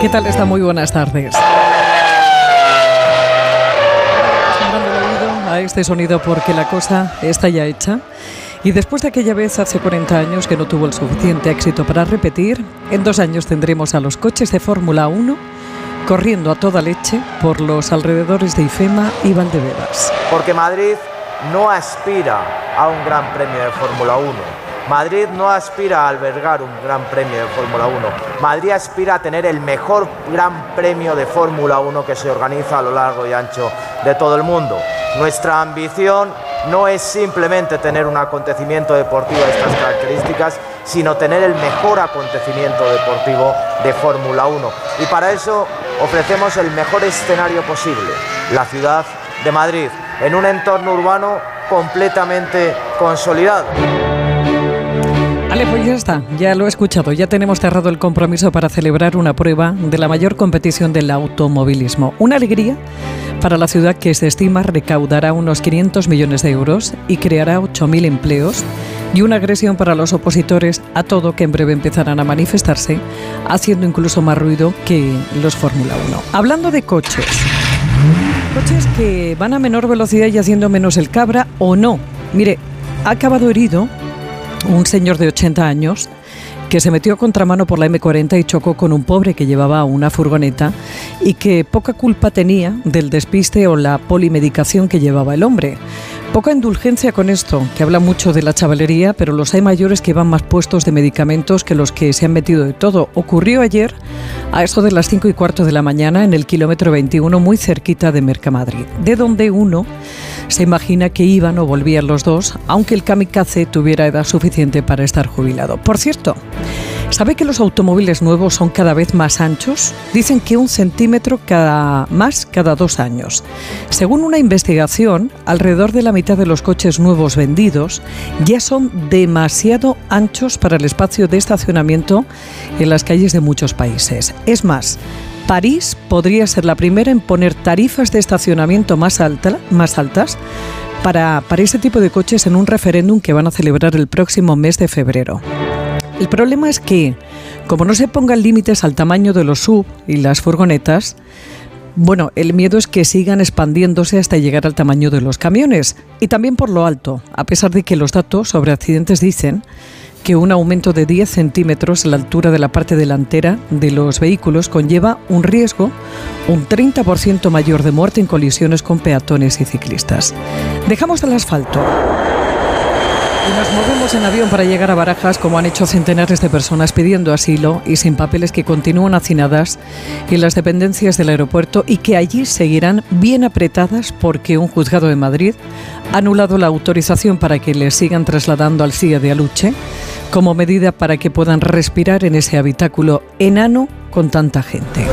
¿Qué tal está? Muy buenas tardes. a este sonido porque la cosa está ya hecha. Y después de aquella vez hace 40 años que no tuvo el suficiente éxito para repetir, en dos años tendremos a los coches de Fórmula 1 corriendo a toda leche por los alrededores de Ifema y Valdebebas. Porque Madrid no aspira a un gran premio de Fórmula 1. Madrid no aspira a albergar un gran premio de Fórmula 1. Madrid aspira a tener el mejor gran premio de Fórmula 1 que se organiza a lo largo y ancho de todo el mundo. Nuestra ambición no es simplemente tener un acontecimiento deportivo de estas características, sino tener el mejor acontecimiento deportivo de Fórmula 1. Y para eso ofrecemos el mejor escenario posible, la ciudad de Madrid, en un entorno urbano completamente consolidado. Vale, pues ya está, ya lo he escuchado, ya tenemos cerrado el compromiso para celebrar una prueba de la mayor competición del automovilismo. Una alegría para la ciudad que se estima recaudará unos 500 millones de euros y creará 8.000 empleos y una agresión para los opositores a todo que en breve empezarán a manifestarse, haciendo incluso más ruido que los Fórmula 1. Hablando de coches, coches que van a menor velocidad y haciendo menos el cabra o no. Mire, ha acabado herido un señor de 80 años que se metió contramano por la M40 y chocó con un pobre que llevaba una furgoneta y que poca culpa tenía del despiste o la polimedicación que llevaba el hombre. Poca indulgencia con esto, que habla mucho de la chavalería, pero los hay mayores que van más puestos de medicamentos que los que se han metido de todo. Ocurrió ayer a eso de las 5 y cuarto de la mañana en el kilómetro 21 muy cerquita de Mercamadrid, de donde uno se imagina que iban o volvían los dos, aunque el kamikaze tuviera edad suficiente para estar jubilado. Por cierto, ¿Sabe que los automóviles nuevos son cada vez más anchos? Dicen que un centímetro cada, más cada dos años. Según una investigación, alrededor de la de los coches nuevos vendidos ya son demasiado anchos para el espacio de estacionamiento en las calles de muchos países. Es más, París podría ser la primera en poner tarifas de estacionamiento más, más altas para, para ese tipo de coches en un referéndum que van a celebrar el próximo mes de febrero. El problema es que, como no se pongan límites al tamaño de los sub y las furgonetas, bueno, el miedo es que sigan expandiéndose hasta llegar al tamaño de los camiones y también por lo alto, a pesar de que los datos sobre accidentes dicen que un aumento de 10 centímetros en la altura de la parte delantera de los vehículos conlleva un riesgo un 30% mayor de muerte en colisiones con peatones y ciclistas. Dejamos el asfalto. Nos movemos en avión para llegar a Barajas, como han hecho centenares de personas pidiendo asilo y sin papeles que continúan hacinadas en las dependencias del aeropuerto y que allí seguirán bien apretadas porque un juzgado de Madrid ha anulado la autorización para que les sigan trasladando al CIA de Aluche como medida para que puedan respirar en ese habitáculo enano con tanta gente.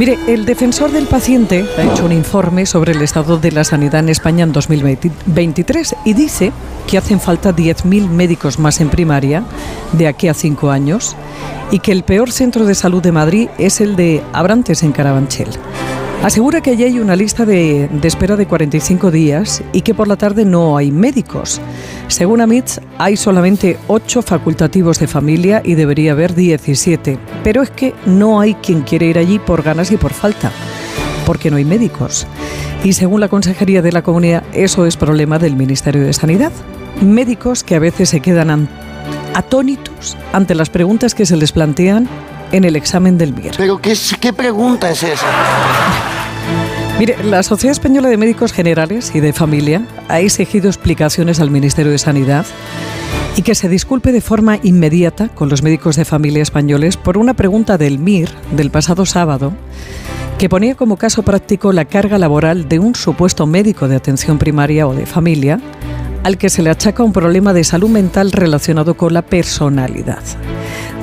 Mire, el defensor del paciente ha hecho un informe sobre el estado de la sanidad en España en 2023 y dice que hacen falta 10.000 médicos más en primaria de aquí a cinco años y que el peor centro de salud de Madrid es el de Abrantes en Carabanchel. Asegura que allí hay una lista de, espera de 45 días y que por la tarde no hay médicos. Según AMITS, hay solamente 8 facultativos de familia y debería haber 17. Pero es que no hay quien quiere ir allí por ganas y por falta, porque no hay médicos. Y según la Consejería de la Comunidad, eso es problema del Ministerio de Sanidad. Médicos que a veces se quedan atónitos ante las preguntas que se les plantean en el examen del MIR. ¿Pero qué, qué pregunta es esa? Mire, la Sociedad Española de Médicos Generales y de Familia ha exigido explicaciones al Ministerio de Sanidad y que se disculpe de forma inmediata con los médicos de familia españoles por una pregunta del MIR del pasado sábado que ponía como caso práctico la carga laboral de un supuesto médico de atención primaria o de familia al que se le achaca un problema de salud mental relacionado con la personalidad.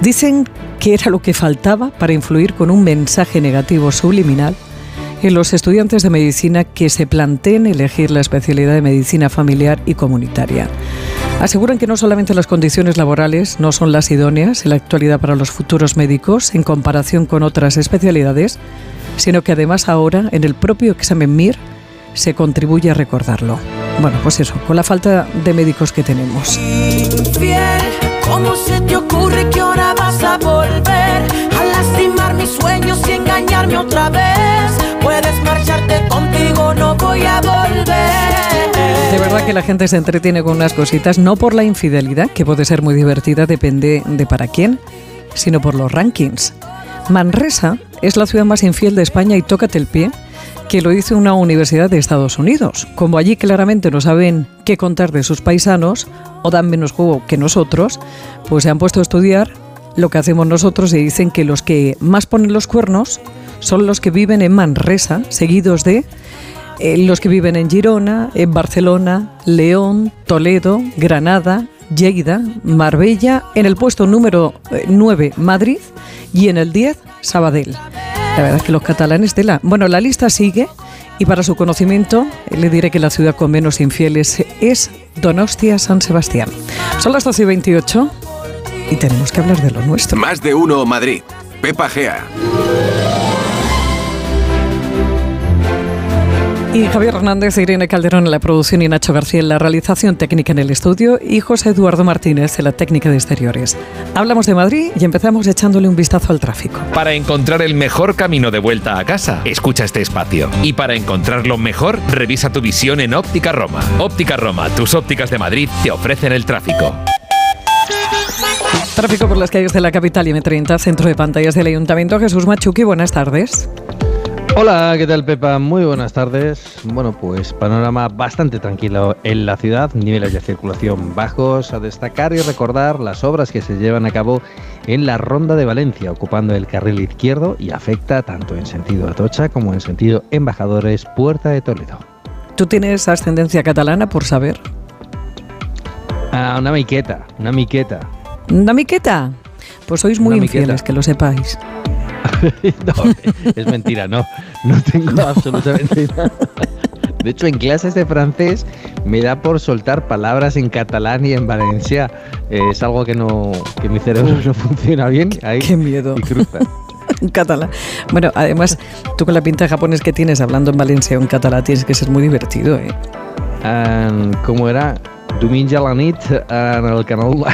Dicen era lo que faltaba para influir con un mensaje negativo subliminal en los estudiantes de medicina que se planteen elegir la especialidad de medicina familiar y comunitaria. Aseguran que no solamente las condiciones laborales no son las idóneas en la actualidad para los futuros médicos en comparación con otras especialidades, sino que además ahora en el propio examen MIR se contribuye a recordarlo. Bueno, pues eso, con la falta de médicos que tenemos. ¿Cómo se te ocurre que ahora mis sueños y engañarme otra vez. Puedes marcharte contigo, no voy a volver. De verdad que la gente se entretiene con unas cositas, no por la infidelidad, que puede ser muy divertida, depende de para quién, sino por los rankings. Manresa es la ciudad más infiel de España y tócate el pie que lo hizo una universidad de Estados Unidos. Como allí claramente no saben qué contar de sus paisanos o dan menos juego que nosotros, pues se han puesto a estudiar lo que hacemos nosotros y dicen que los que más ponen los cuernos son los que viven en Manresa, seguidos de eh, los que viven en Girona, en Barcelona, León, Toledo, Granada, Lleida, Marbella, en el puesto número 9 eh, Madrid y en el 10 Sabadell. La verdad es que los catalanes de la... Bueno, la lista sigue y para su conocimiento le diré que la ciudad con menos infieles es Donostia San Sebastián. Son las 12 y 28 y tenemos que hablar de lo nuestro. Más de uno Madrid. Pepa Gea. Y Javier Hernández, Irene Calderón en la producción y Nacho García en la realización técnica en el estudio y José Eduardo Martínez en la técnica de exteriores. Hablamos de Madrid y empezamos echándole un vistazo al tráfico. Para encontrar el mejor camino de vuelta a casa, escucha este espacio. Y para encontrarlo mejor, revisa tu visión en Óptica Roma. Óptica Roma, tus ópticas de Madrid te ofrecen el tráfico. Tráfico por las calles de la capital y M30, centro de pantallas del Ayuntamiento. Jesús Machuqui, buenas tardes. Hola, ¿qué tal Pepa? Muy buenas tardes. Bueno, pues panorama bastante tranquilo en la ciudad, niveles de circulación bajos, a destacar y recordar las obras que se llevan a cabo en la Ronda de Valencia, ocupando el carril izquierdo y afecta tanto en sentido Atocha como en sentido Embajadores Puerta de Toledo. ¿Tú tienes ascendencia catalana por saber? Ah, una miqueta, una miqueta. ¿Una miqueta? Pues sois muy infieles, que lo sepáis. no, es mentira, no. No tengo absolutamente nada. De hecho, en clases de francés me da por soltar palabras en catalán y en valencia. es algo que no, que mi cerebro no funciona bien. Ahí, Qué miedo. Y cruza. en catalán. Bueno, además, tú con la pinta japonés que tienes hablando en valencia o en catalán tienes que ser muy divertido, ¿eh? ¿Cómo era? Diumenge a la nit en el canal...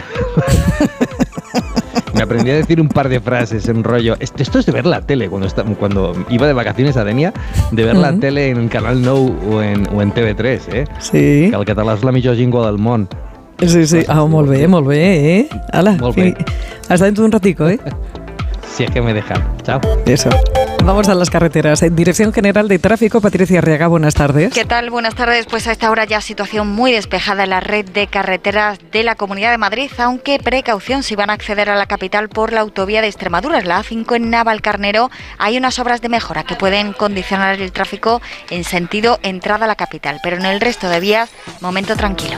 Me aprendí a decir un par de frases en rollo. Esto, esto es de ver la tele cuando, está, cuando iba de vacaciones a Denia, de ver la tele en Canal Nou o en, o en TV3, ¿eh? Sí. Que el català és la millor llengua del món. Sí, sí. Ah, molt bé, molt bé, eh? Ala, Molt bé. Hasta dentro de un ratico, ¿eh? Si es que me dejan. Chao. Eso. Vamos a las carreteras. En Dirección General de Tráfico, Patricia Arriaga, buenas tardes. ¿Qué tal? Buenas tardes. Pues a esta hora ya situación muy despejada en la red de carreteras de la Comunidad de Madrid, aunque precaución si van a acceder a la capital por la autovía de Extremadura, la A5 en Navalcarnero. Hay unas obras de mejora que pueden condicionar el tráfico en sentido entrada a la capital, pero en el resto de vías, momento tranquilo.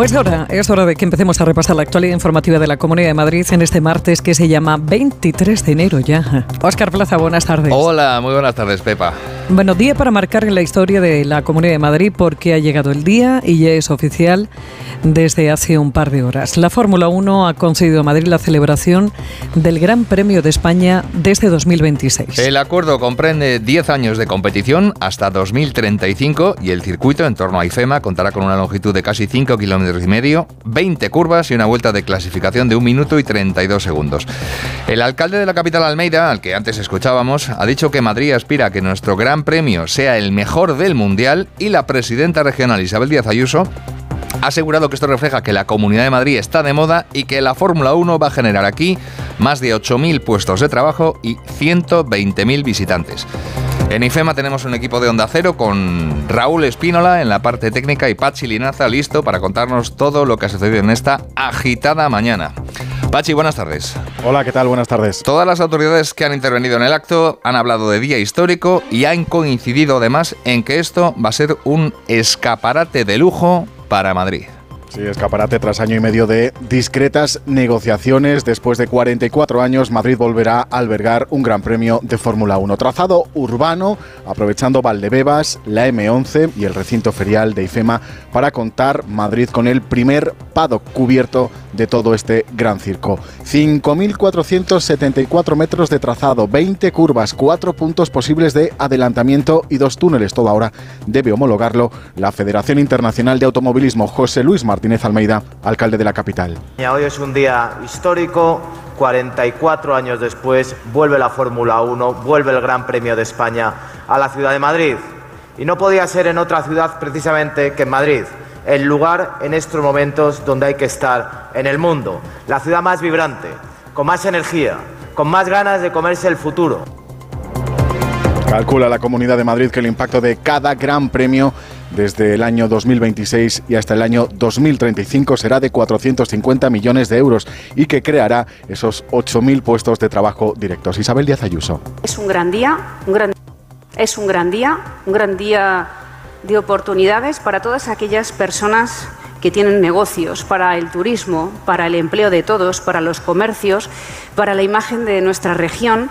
Pues ahora es hora de que empecemos a repasar la actualidad informativa de la Comunidad de Madrid en este martes que se llama 23 de enero ya. Óscar Plaza, buenas tardes. Hola, muy buenas tardes, Pepa. Bueno, día para marcar en la historia de la Comunidad de Madrid porque ha llegado el día y ya es oficial desde hace un par de horas. La Fórmula 1 ha concedido a Madrid la celebración del Gran Premio de España desde 2026. El acuerdo comprende 10 años de competición hasta 2035 y el circuito en torno a IFEMA contará con una longitud de casi 5 kilómetros y medio, 20 curvas y una vuelta de clasificación de 1 minuto y 32 segundos. El alcalde de la capital Almeida, al que antes escuchábamos, ha dicho que Madrid aspira a que nuestro Gran Premio sea el mejor del Mundial y la presidenta regional Isabel Díaz Ayuso ha asegurado que esto refleja que la Comunidad de Madrid está de moda y que la Fórmula 1 va a generar aquí más de 8.000 puestos de trabajo y 120.000 visitantes. En IFEMA tenemos un equipo de Onda Cero con Raúl Espínola en la parte técnica y Pachi Linaza listo para contarnos todo lo que ha sucedido en esta agitada mañana. Pachi, buenas tardes. Hola, ¿qué tal? Buenas tardes. Todas las autoridades que han intervenido en el acto han hablado de día histórico y han coincidido además en que esto va a ser un escaparate de lujo para Madrid. Sí, escaparate tras año y medio de discretas negociaciones. Después de 44 años, Madrid volverá a albergar un gran premio de Fórmula 1. Trazado urbano, aprovechando Valdebebas, la M11 y el recinto ferial de IFEMA para contar Madrid con el primer paddock cubierto de todo este gran circo. 5.474 metros de trazado, 20 curvas, 4 puntos posibles de adelantamiento y dos túneles. Todo ahora debe homologarlo la Federación Internacional de Automovilismo. José Luis Martínez Martínez Almeida, alcalde de la capital. Hoy es un día histórico, 44 años después vuelve la Fórmula 1, vuelve el Gran Premio de España a la ciudad de Madrid. Y no podía ser en otra ciudad precisamente que en Madrid, el lugar en estos momentos donde hay que estar en el mundo, la ciudad más vibrante, con más energía, con más ganas de comerse el futuro. Calcula la Comunidad de Madrid que el impacto de cada gran premio desde el año 2026 y hasta el año 2035 será de 450 millones de euros y que creará esos 8.000 puestos de trabajo directos. Isabel Díaz Ayuso. Es un gran día, un gran, es un gran día, un gran día de oportunidades para todas aquellas personas que tienen negocios, para el turismo, para el empleo de todos, para los comercios, para la imagen de nuestra región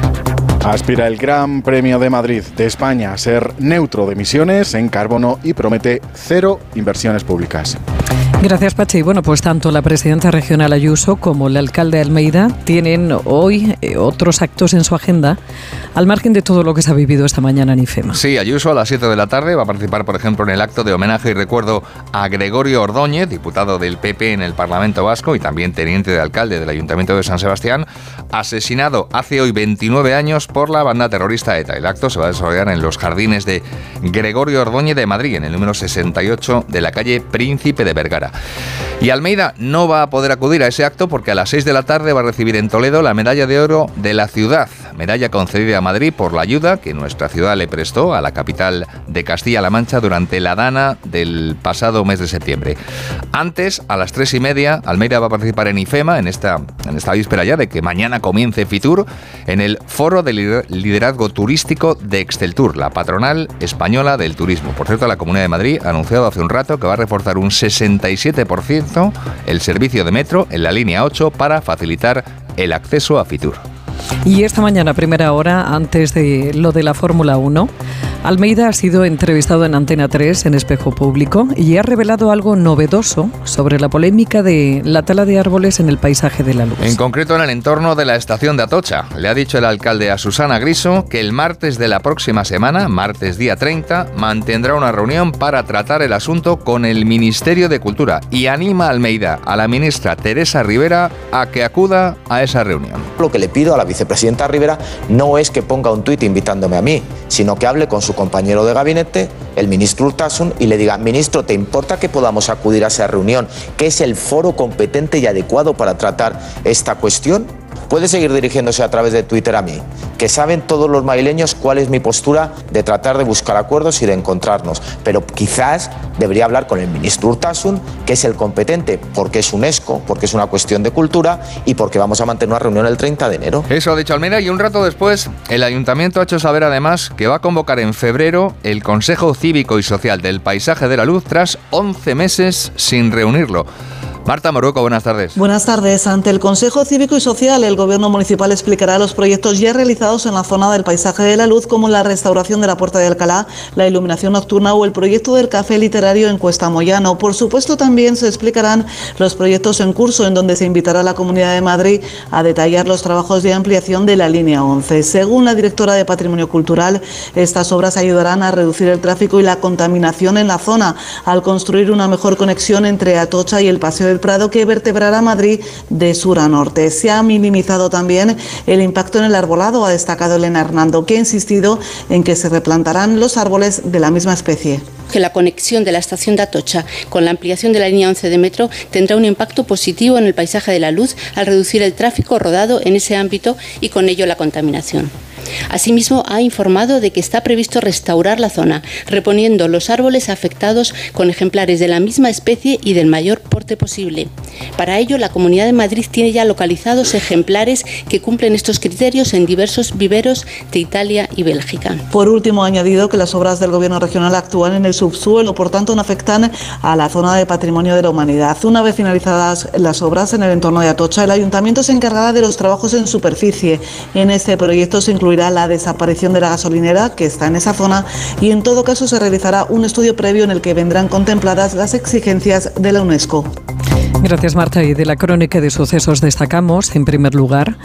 Aspira el Gran Premio de Madrid de España a ser neutro de emisiones en carbono y promete cero inversiones públicas. Gracias, Pachi. Bueno, pues tanto la presidenta regional Ayuso como el alcalde Almeida tienen hoy eh, otros actos en su agenda, al margen de todo lo que se ha vivido esta mañana en IFEMA. Sí, Ayuso a las 7 de la tarde va a participar, por ejemplo, en el acto de homenaje y recuerdo a Gregorio Ordóñez, diputado del PP en el Parlamento Vasco y también teniente de alcalde del Ayuntamiento de San Sebastián, asesinado hace hoy 29 años por la banda terrorista ETA. El acto se va a desarrollar en los jardines de Gregorio Ordóñez de Madrid, en el número 68 de la calle Príncipe de Vergara. Y Almeida no va a poder acudir a ese acto porque a las 6 de la tarde va a recibir en Toledo la medalla de oro de la ciudad, medalla concedida a Madrid por la ayuda que nuestra ciudad le prestó a la capital de Castilla-La Mancha durante la dana del pasado mes de septiembre. Antes, a las 3 y media, Almeida va a participar en IFEMA, en esta, en esta víspera ya de que mañana comience Fitur, en el Foro de Liderazgo Turístico de Exceltur, la patronal española del turismo. Por cierto, la Comunidad de Madrid ha anunciado hace un rato que va a reforzar un 67 7% el servicio de metro en la línea 8 para facilitar el acceso a Fitur. Y esta mañana, primera hora, antes de lo de la Fórmula 1, Almeida ha sido entrevistado en Antena 3 en Espejo Público y ha revelado algo novedoso sobre la polémica de la tala de árboles en el paisaje de la luz. En concreto en el entorno de la estación de Atocha. Le ha dicho el alcalde a Susana Griso que el martes de la próxima semana, martes día 30, mantendrá una reunión para tratar el asunto con el Ministerio de Cultura y anima a Almeida, a la ministra Teresa Rivera, a que acuda a esa reunión. Lo que le pido a la vicepresidenta Rivera no es que ponga un tuit invitándome a mí, sino que hable con su compañero de gabinete, el ministro Urtasun, y le diga, ministro, ¿te importa que podamos acudir a esa reunión, que es el foro competente y adecuado para tratar esta cuestión? Puede seguir dirigiéndose a través de Twitter a mí, que saben todos los maileños cuál es mi postura de tratar de buscar acuerdos y de encontrarnos. Pero quizás debería hablar con el ministro Urtasun, que es el competente, porque es UNESCO, porque es una cuestión de cultura y porque vamos a mantener una reunión el 30 de enero. Eso ha dicho Almeida y un rato después el ayuntamiento ha hecho saber además que va a convocar en febrero el Consejo Cívico y Social del Paisaje de la Luz tras 11 meses sin reunirlo. Marta Moruco, buenas tardes. Buenas tardes. Ante el Consejo Cívico y Social, el Gobierno Municipal explicará los proyectos ya realizados en la zona del paisaje de la luz, como la restauración de la Puerta de Alcalá, la iluminación nocturna o el proyecto del café literario en Cuesta Moyano. Por supuesto, también se explicarán los proyectos en curso, en donde se invitará a la Comunidad de Madrid a detallar los trabajos de ampliación de la línea 11. Según la directora de Patrimonio Cultural, estas obras ayudarán a reducir el tráfico y la contaminación en la zona, al construir una mejor conexión entre Atocha y el Paseo del Prado que vertebrará Madrid de sur a norte. Se ha minimizado también el impacto en el arbolado, ha destacado Elena Hernando, que ha insistido en que se replantarán los árboles de la misma especie que la conexión de la estación de Atocha con la ampliación de la línea 11 de metro tendrá un impacto positivo en el paisaje de la luz al reducir el tráfico rodado en ese ámbito y con ello la contaminación. Asimismo, ha informado de que está previsto restaurar la zona, reponiendo los árboles afectados con ejemplares de la misma especie y del mayor porte posible. Para ello, la Comunidad de Madrid tiene ya localizados ejemplares que cumplen estos criterios en diversos viveros de Italia y Bélgica. Por último, ha añadido que las obras del Gobierno regional actúan en el subsuelo, por tanto no afectan a la zona de patrimonio de la humanidad. Una vez finalizadas las obras en el entorno de Atocha, el ayuntamiento se encargará de los trabajos en superficie. En este proyecto se incluirá la desaparición de la gasolinera que está en esa zona y en todo caso se realizará un estudio previo en el que vendrán contempladas las exigencias de la UNESCO. Gracias, Marta. Y de la crónica de sucesos destacamos, en primer lugar,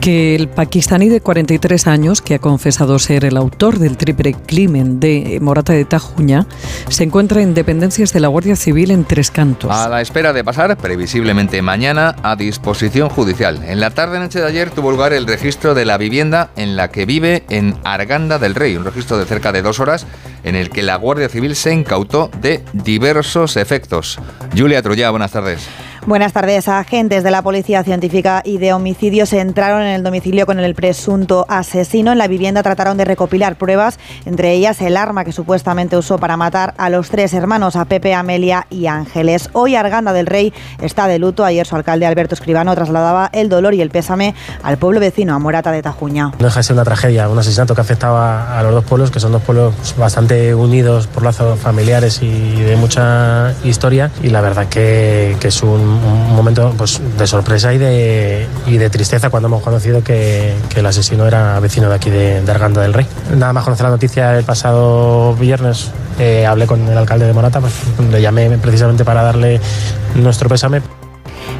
que el pakistaní de 43 años, que ha confesado ser el autor del triple crimen de Morata de Tajuña, se encuentra en dependencias de la Guardia Civil en Tres Cantos. A la espera de pasar, previsiblemente mañana, a disposición judicial. En la tarde-noche de ayer tuvo lugar el registro de la vivienda en la que vive en Arganda del Rey, un registro de cerca de dos horas en el que la Guardia Civil se incautó de diversos efectos. Julia Trullá, buenas tardes. Buenas tardes. Agentes de la Policía Científica y de Homicidios entraron en el domicilio con el presunto asesino. En la vivienda trataron de recopilar pruebas, entre ellas el arma que supuestamente usó para matar a los tres hermanos, a Pepe, Amelia y Ángeles. Hoy Arganda del Rey está de luto. Ayer su alcalde Alberto Escribano trasladaba el dolor y el pésame al pueblo vecino, a Morata de Tajuña. No deja de ser una tragedia, un asesinato que afectaba a los dos pueblos, que son dos pueblos bastante unidos por lazos familiares y de mucha historia. Y la verdad que, que es un un momento pues, de sorpresa y de, y de tristeza cuando hemos conocido que, que, el asesino era vecino de aquí de, Arganda del Rey. Nada más conocer la noticia el pasado viernes, eh, hablé con el alcalde de Morata, pues, le llamé precisamente para darle nuestro pésame.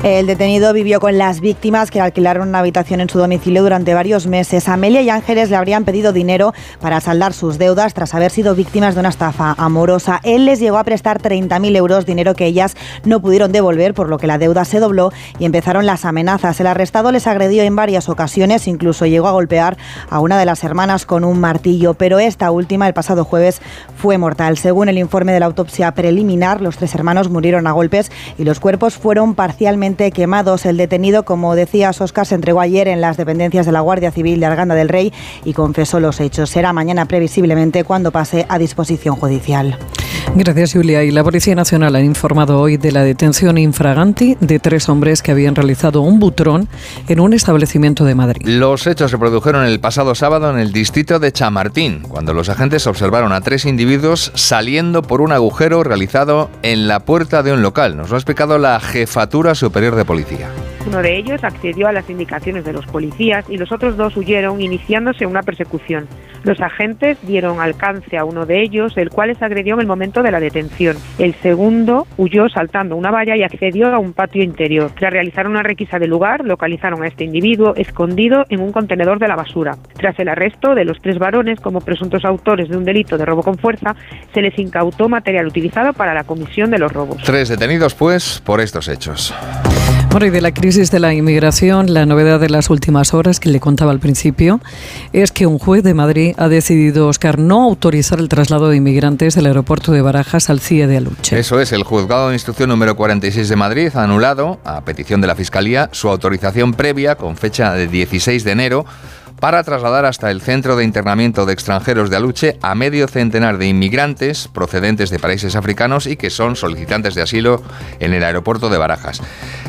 El detenido vivió con las víctimas que alquilaron una habitación en su domicilio durante varios meses. Amelia y Ángeles le habrían pedido dinero para saldar sus deudas tras haber sido víctimas de una estafa amorosa. Él les llegó a prestar 30.000 euros, dinero que ellas no pudieron devolver, por lo que la deuda se dobló y empezaron las amenazas. El arrestado les agredió en varias ocasiones, incluso llegó a golpear a una de las hermanas con un martillo, pero esta última el pasado jueves fue mortal. Según el informe de la autopsia preliminar, los tres hermanos murieron a golpes y los cuerpos fueron parcialmente quemados. El detenido, como decía Oscar, se entregó ayer en las dependencias de la Guardia Civil de Arganda del Rey y confesó los hechos. Será mañana previsiblemente cuando pase a disposición judicial. Gracias, Julia. Y la Policía Nacional ha informado hoy de la detención infraganti de tres hombres que habían realizado un butrón en un establecimiento de Madrid. Los hechos se produjeron el pasado sábado en el distrito de Chamartín, cuando los agentes observaron a tres individuos saliendo por un agujero realizado en la puerta de un local. Nos lo ha explicado la Jefatura Superior de Policía. Uno de ellos accedió a las indicaciones de los policías y los otros dos huyeron, iniciándose una persecución. Los agentes dieron alcance a uno de ellos, el cual les agredió en el momento de la detención. El segundo huyó saltando una valla y accedió a un patio interior. Tras realizar una requisa del lugar, localizaron a este individuo escondido en un contenedor de la basura. Tras el arresto de los tres varones como presuntos autores de un delito de robo con fuerza, se les incautó material utilizado para la comisión de los robos. Tres detenidos, pues, por estos hechos. Bueno, y de la crisis de la inmigración, la novedad de las últimas horas que le contaba al principio es que un juez de Madrid ha decidido, Oscar, no autorizar el traslado de inmigrantes del aeropuerto de Barajas al CIE de Aluche. Eso es, el juzgado de instrucción número 46 de Madrid ha anulado, a petición de la Fiscalía, su autorización previa con fecha de 16 de enero para trasladar hasta el centro de internamiento de extranjeros de Aluche a medio centenar de inmigrantes procedentes de países africanos y que son solicitantes de asilo en el aeropuerto de Barajas.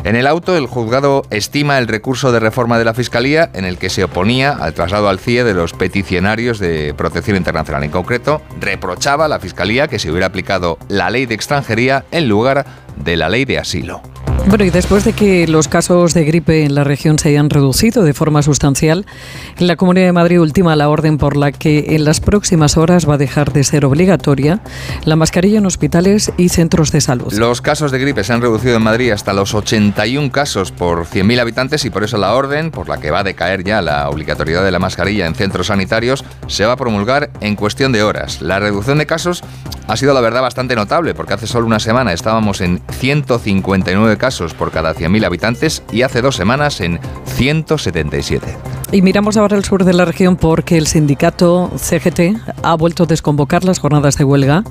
En el auto, el juzgado estima el recurso de reforma de la Fiscalía en el que se oponía al traslado al CIE de los peticionarios de protección internacional. En concreto, reprochaba a la Fiscalía que se hubiera aplicado la ley de extranjería en lugar de la ley de asilo. Bueno, y después de que los casos de gripe en la región se hayan reducido de forma sustancial, la Comunidad de Madrid ultima la orden por la que en las próximas horas va a dejar de ser obligatoria la mascarilla en hospitales y centros de salud. Los casos de gripe se han reducido en Madrid hasta los 81 casos por 100.000 habitantes y por eso la orden por la que va a decaer ya la obligatoriedad de la mascarilla en centros sanitarios se va a promulgar en cuestión de horas. La reducción de casos ha sido la verdad bastante notable porque hace solo una semana estábamos en 159 casos por cada 100.000 habitantes y hace dos semanas en 177. Y miramos ahora al sur de la región porque el sindicato CGT ha vuelto a desconvocar las jornadas de huelga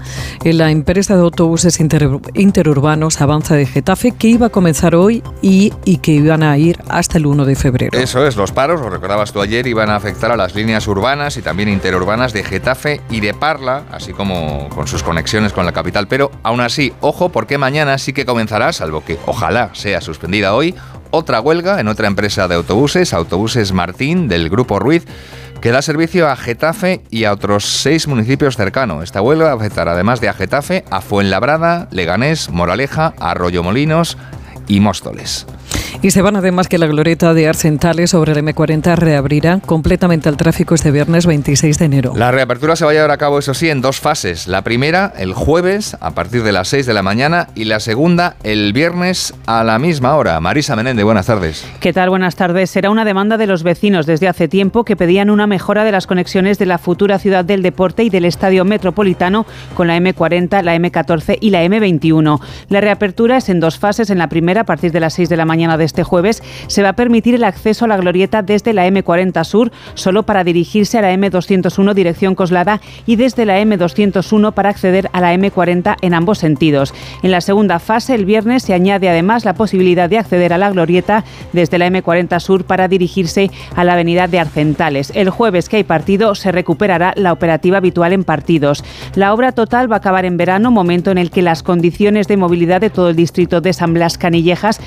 en la empresa de autobuses interurbanos Avanza de Getafe que iba a comenzar hoy y, y, que iban a ir hasta el 1 de febrero. Eso es, los paros, lo recordabas tú ayer, iban a afectar a las líneas urbanas y también interurbanas de Getafe y de Parla, así como con sus conexiones con la capital. Pero aún así, ojo, porque mañana sí que comenzará, salvo que ojalá sea suspendida hoy, otra huelga en otra empresa de autobuses, Autobuses Martín, del Grupo Ruiz, que da servicio a Getafe y a otros seis municipios cercanos. Esta huelga afectará además de a Getafe, a Fuenlabrada, Leganés, Moraleja, Arroyo Molinos y Móstoles. Y se van además que la glorieta de Arcentales sobre el M40 reabrirá completamente al tráfico este viernes 26 de enero. La reapertura se va a llevar a cabo, eso sí, en dos fases. La primera, el jueves, a partir de las 6 de la mañana, y la segunda, el viernes, a la misma hora. Marisa Menéndez, buenas tardes. ¿Qué tal? Buenas tardes. Será una demanda de los vecinos desde hace tiempo que pedían una mejora de las conexiones de la futura ciudad del deporte y del estadio metropolitano con la M40, la M14 y la M21. La reapertura es en dos fases. En la primera, a partir de las 6 de la mañana de este jueves, se va a permitir el acceso a la glorieta desde la M40 Sur, solo para dirigirse a la M201 dirección Coslada y desde la M201 para acceder a la M40 en ambos sentidos. En la segunda fase, el viernes, se añade además la posibilidad de acceder a la glorieta desde la M40 Sur para dirigirse a la avenida de Arcentales. El jueves que hay partido se recuperará la operativa habitual en partidos. La obra total va a acabar en verano, momento en el que las condiciones de movilidad de todo el distrito de San Blas Canillejas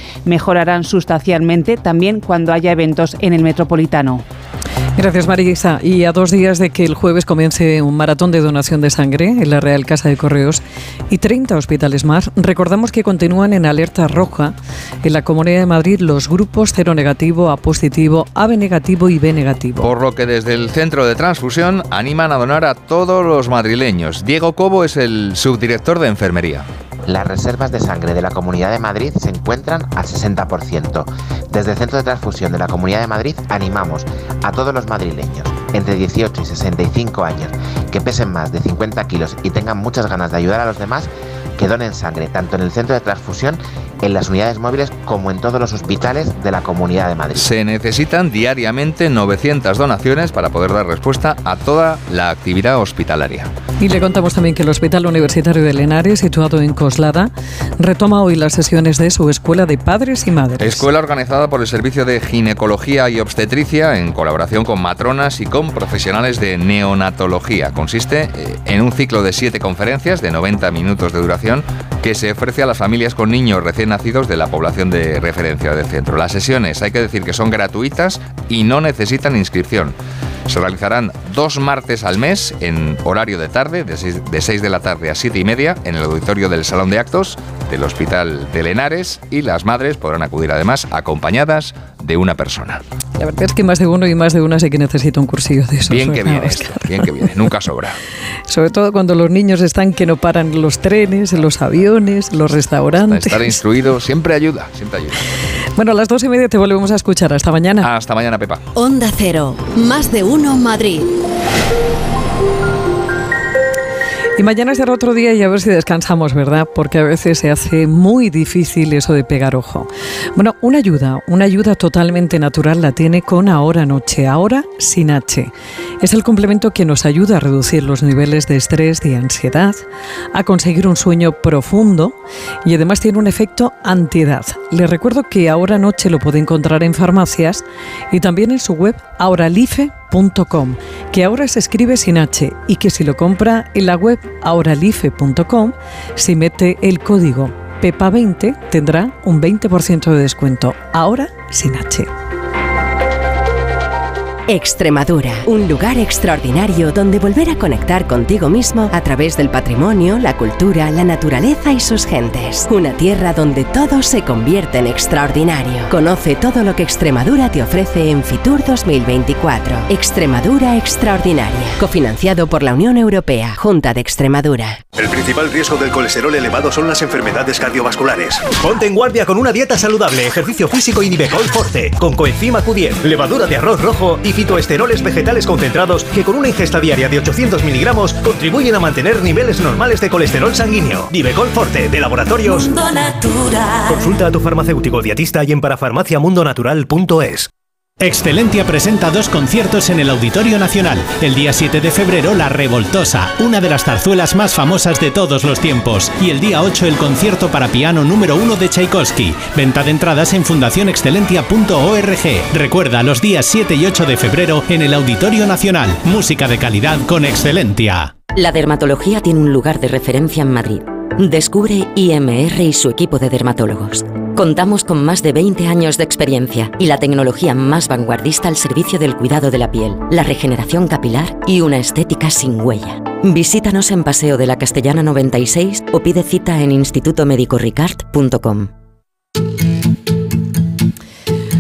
sustancialmente también cuando haya eventos en el metropolitano. Gracias Marisa. Y a dos días de que el jueves comience un maratón de donación de sangre en la Real Casa de Correos y 30 hospitales más, recordamos que continúan en alerta roja en la Comunidad de Madrid los grupos cero negativo, A positivo, AB negativo y B negativo. Por lo que desde el Centro de Transfusión animan a donar a todos los madrileños. Diego Cobo es el subdirector de enfermería. Las reservas de sangre de la Comunidad de Madrid se encuentran al 60%. Desde el Centro de Transfusión de la Comunidad de Madrid animamos a todos los madrileños entre 18 y 65 años que pesen más de 50 kilos y tengan muchas ganas de ayudar a los demás que donen sangre tanto en el centro de transfusión, en las unidades móviles como en todos los hospitales de la Comunidad de Madrid. Se necesitan diariamente 900 donaciones para poder dar respuesta a toda la actividad hospitalaria. Y le contamos también que el Hospital Universitario de Lenares, situado en Coslada, retoma hoy las sesiones de su Escuela de Padres y Madres. Escuela organizada por el Servicio de Ginecología y Obstetricia en colaboración con matronas y con profesionales de neonatología. Consiste eh, en un ciclo de siete conferencias de 90 minutos de duración que se ofrece a las familias con niños recién nacidos de la población de referencia del centro. Las sesiones hay que decir que son gratuitas y no necesitan inscripción. Se realizarán dos martes al mes en horario de tarde, de 6, de la tarde a 7 y media, en el auditorio del Salón de Actos del Hospital de Lenares y las madres podrán acudir además acompañadas de una persona. La verdad es que más de uno y más de una sí que necesita un cursillo de eso. Bien que viene esto, bien que viene, nunca sobra. Sobre todo cuando los niños están que no paran los trenes, los aviones, los restaurantes. Estar instruido siempre ayuda, siempre ayuda. Bueno, a las dos y media te volvemos a escuchar. Hasta mañana. Hasta mañana, Pepa. Onda Cero, más de uno Madrid. Y mañana será otro día y a ver si descansamos, ¿verdad? Porque a veces se hace muy difícil eso de pegar ojo. Bueno, una ayuda, una ayuda totalmente natural la tiene con Ahora Noche, ahora sin H. Es el complemento que nos ayuda a reducir los niveles de estrés, y ansiedad, a conseguir un sueño profundo y además tiene un efecto antiedad. Les recuerdo que Ahora Noche lo puede encontrar en farmacias y también en su web que ahora se escribe sin H y que si lo compra en la web auralife.com, si mete el código PEPA20 tendrá un 20% de descuento, ahora sin H. Extremadura, un lugar extraordinario donde volver a conectar contigo mismo a través del patrimonio, la cultura, la naturaleza y sus gentes. Una tierra donde todo se convierte en extraordinario. Conoce todo lo que Extremadura te ofrece en Fitur 2024. Extremadura Extraordinaria, cofinanciado por la Unión Europea, Junta de Extremadura. El principal riesgo del colesterol elevado son las enfermedades cardiovasculares. Ponte en guardia con una dieta saludable, ejercicio físico y Nivecol Forte, con coenzima Q10, levadura de arroz rojo y fitoesteroles vegetales concentrados que con una ingesta diaria de 800 miligramos contribuyen a mantener niveles normales de colesterol sanguíneo. Nivecol Forte, de Laboratorios Mundo Natural. Consulta a tu farmacéutico dietista y en parafarmaciamundonatural.es. Excelentia presenta dos conciertos en el Auditorio Nacional. El día 7 de febrero, La Revoltosa, una de las zarzuelas más famosas de todos los tiempos. Y el día 8, el concierto para piano número 1 de Tchaikovsky. Venta de entradas en fundacionexcelentia.org. Recuerda, los días 7 y 8 de febrero en el Auditorio Nacional. Música de calidad con Excelentia. La dermatología tiene un lugar de referencia en Madrid. Descubre IMR y su equipo de dermatólogos. Contamos con más de 20 años de experiencia y la tecnología más vanguardista al servicio del cuidado de la piel, la regeneración capilar y una estética sin huella. Visítanos en Paseo de la Castellana 96 o pide cita en institutomedicoricard.com.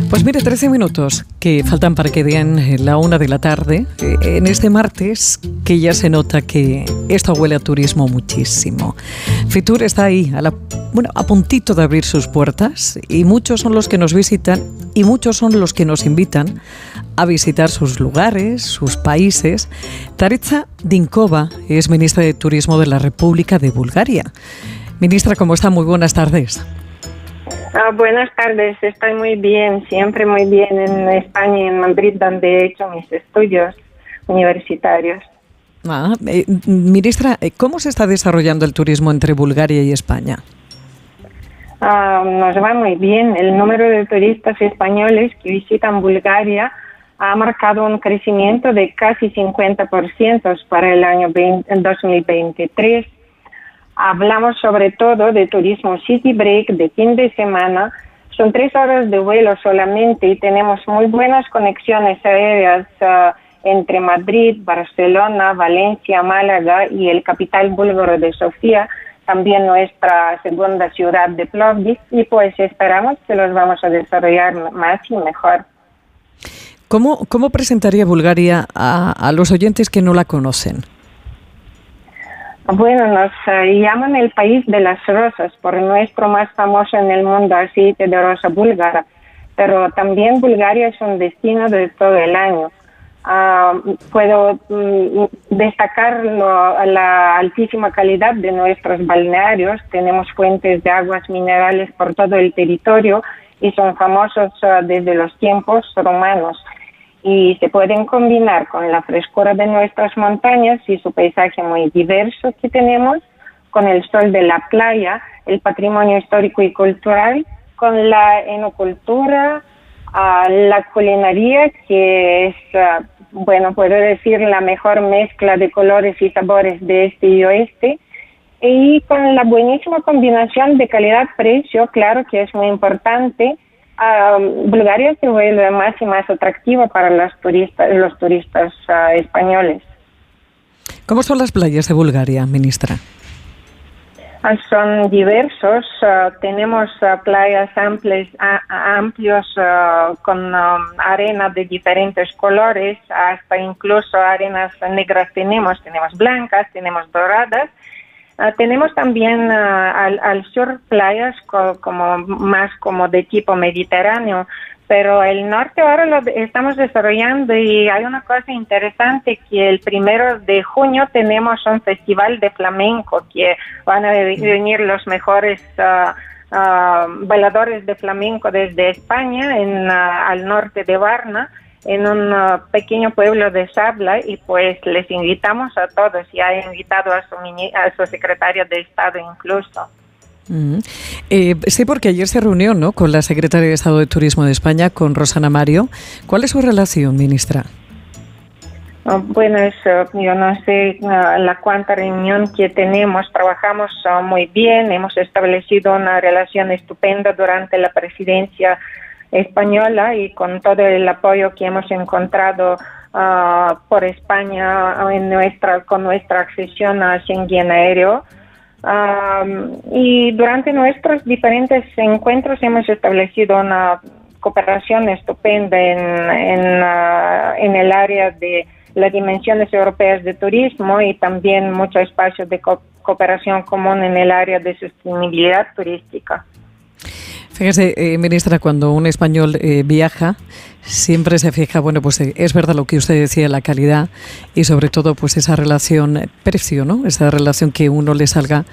Pues mire, 13 minutos que faltan para que den la una de la tarde eh, en este martes que ya se nota que esto huele a turismo muchísimo. Fitur está ahí, a, la, bueno, a puntito de abrir sus puertas y muchos son los que nos visitan y muchos son los que nos invitan a visitar sus lugares, sus países. Taritza Dinkova es ministra de Turismo de la República de Bulgaria. Ministra, ¿cómo está? Muy buenas tardes. Ah, buenas tardes, estoy muy bien, siempre muy bien en España y en Madrid, donde he hecho mis estudios universitarios. Ah, eh, ministra, eh, ¿cómo se está desarrollando el turismo entre Bulgaria y España? Ah, nos va muy bien. El número de turistas españoles que visitan Bulgaria ha marcado un crecimiento de casi 50% para el año 2023 hablamos sobre todo de turismo city break de fin de semana. Son tres horas de vuelo solamente y tenemos muy buenas conexiones aéreas ah, entre Madrid, Barcelona, Valencia, Málaga y el capital búlgaro de Sofía, también nuestra segunda ciudad de Plovdiv y pues esperamos que los vamos a desarrollar más y mejor. ¿Cómo, cómo presentaría Bulgaria a los oyentes que no la conocen? Bueno, nos llaman el país de las rosas por nuestro más famoso en el mundo aceite de rosa búlgara, pero también Bulgaria es un destino de todo el año. Ah, puedo mm, destacar la altísima calidad de nuestros balnearios. Tenemos fuentes de aguas minerales por todo el territorio y son famosos ah, desde los tiempos romanos y se pueden combinar con la frescura de nuestras montañas y su paisaje muy diverso que tenemos, con el sol de la playa, el patrimonio histórico y cultural, con la enocultura, la culinaria, que es, ah, bueno, puedo decir, la mejor mezcla de colores y sabores de este y oeste, y con la buenísima combinación de calidad-precio, claro que es muy importante, Bulgaria se vuelve más y más atractiva para los turistas, los turistas ah, españoles. ¿Cómo son las playas de Bulgaria, ministra? Ah, son diversos. Ah, tenemos playas amplias, amplios con arena de diferentes colores, hasta incluso arenas negras tenemos. Tenemos blancas, tenemos doradas Ah, tenemos también ah, al, sur playas como más como de tipo mediterráneo, pero el norte ahora lo estamos desarrollando y hay una cosa interesante que el primero de junio tenemos un festival de flamenco que van a venir los mejores uh, bailadores de flamenco desde España en al norte de Varna en un uh, pequeño pueblo de Sabla y pues les invitamos a todos y ha invitado a su, a su secretario de Estado incluso. Eh, sí, porque ayer se reunió ¿no? con la secretaria de Estado de Turismo de España, con Rosana Mario. ¿Cuál es su relación, ministra? Ah, bueno, eso, yo no sé la cuánta reunión que tenemos, trabajamos muy bien, hemos establecido una relación estupenda durante la presidencia española y con todo el apoyo que hemos encontrado ah, por España en nuestra, con nuestra accesión a Schengen aéreo. y durante nuestros diferentes encuentros hemos establecido una cooperación estupenda en, en, ah, en el área de las dimensiones europeas de turismo y también mucho espacio de cooperación común en el área de sostenibilidad turística. Fíjese, eh, ministra, cuando un español eh, viaja, siempre se fija, bueno, pues eh, es verdad lo que usted decía, la calidad y sobre todo pues esa relación precio, ¿no? Esa relación que uno le salga,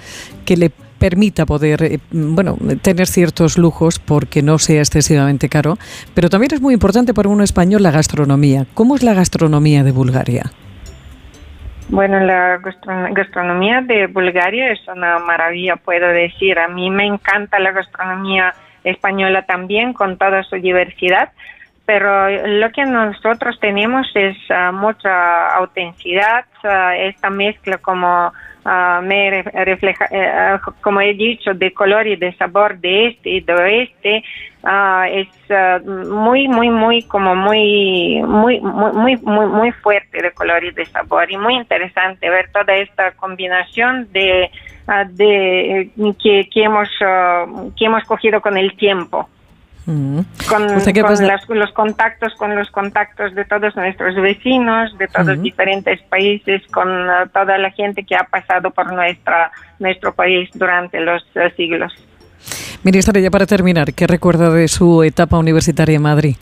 que le permita poder, eh, bueno, tener ciertos lujos porque no sea excesivamente caro, pero también es muy importante para un español la gastronomía. ¿Cómo es la gastronomía de Bulgaria? Bueno, la gastro- gastronomía de Bulgaria es una maravilla, puedo decir. A mí me encanta la gastronomía española también, con toda su diversidad, pero lo que nosotros tenemos es ah, mucha autenticidad, ah, esta mezcla como ah, me re- refleja, eh, como he dicho, de color y de sabor de este y de oeste, es muy, muy, muy, como muy, muy, muy, muy, muy, muy fuerte de color y de sabor y muy interesante ver toda esta combinación de, de que, que hemos, ah, que hemos cogido con el tiempo Mm. con, O sea que con pasa- las- los contactos con los contactos de todos nuestros vecinos de todos Ujú. diferentes países con ah, toda la gente que ha pasado por nuestra nuestro país durante los ah, siglos Ministra, ya para terminar, ¿qué recuerda de su etapa universitaria en Madrid?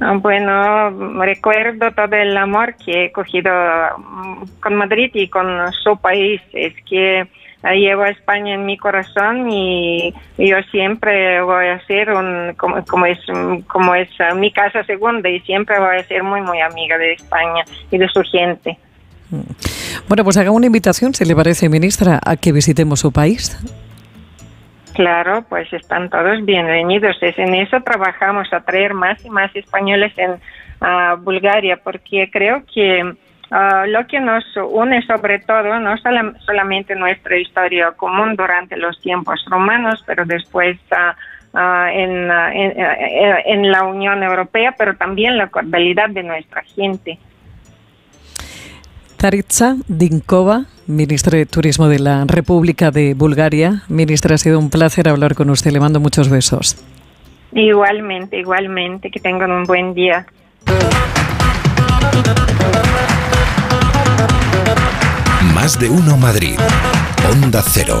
Ah, Bueno, recuerdo todo el amor que he cogido mm, con Madrid y con su país. Es que llevo a España en mi corazón y yo siempre voy a ser un, como, como es, mm, como es ah, mi casa segunda y siempre voy a ser muy, muy amiga de España y de su gente. Bueno, pues haga una invitación, si le parece, ministra, a que visitemos su país. Claro, pues están todos bienvenidos. Es en eso trabajamos, a traer más y más españoles en Bulgaria, porque creo que ah, lo que nos une sobre todo, no sola- solamente nuestra historia común durante los tiempos romanos, pero después ah, ah, en, en, en la Unión Europea, pero también la cordialidad de nuestra gente. Taritza Dinkova, ministra de Turismo de la República de Bulgaria. Ministra, ha sido un placer hablar con usted. Le mando muchos besos. Igualmente, igualmente, que tengan un buen día. Más de uno Madrid. Onda Cero.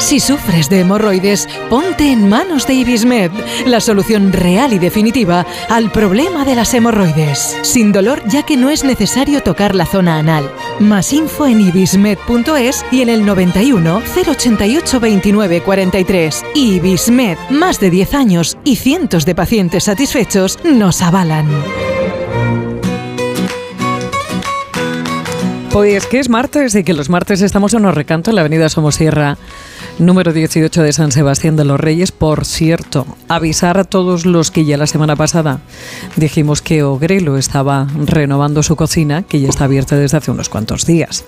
Si sufres de hemorroides, ponte en manos de Ibismed, la solución real y definitiva al problema de las hemorroides. Sin dolor, ya que no es necesario tocar la zona anal. Más info en ibismed.es y en el 91 088 29 43. Ibismed, más de 10 años y cientos de pacientes satisfechos nos avalan. Pues que es martes y que los martes estamos en Recanto, en la avenida Somosierra, número 18 de San Sebastián de los Reyes. Por cierto, avisar a todos los que ya la semana pasada dijimos que Ogrelo estaba renovando su cocina, que ya está abierta desde hace unos cuantos días.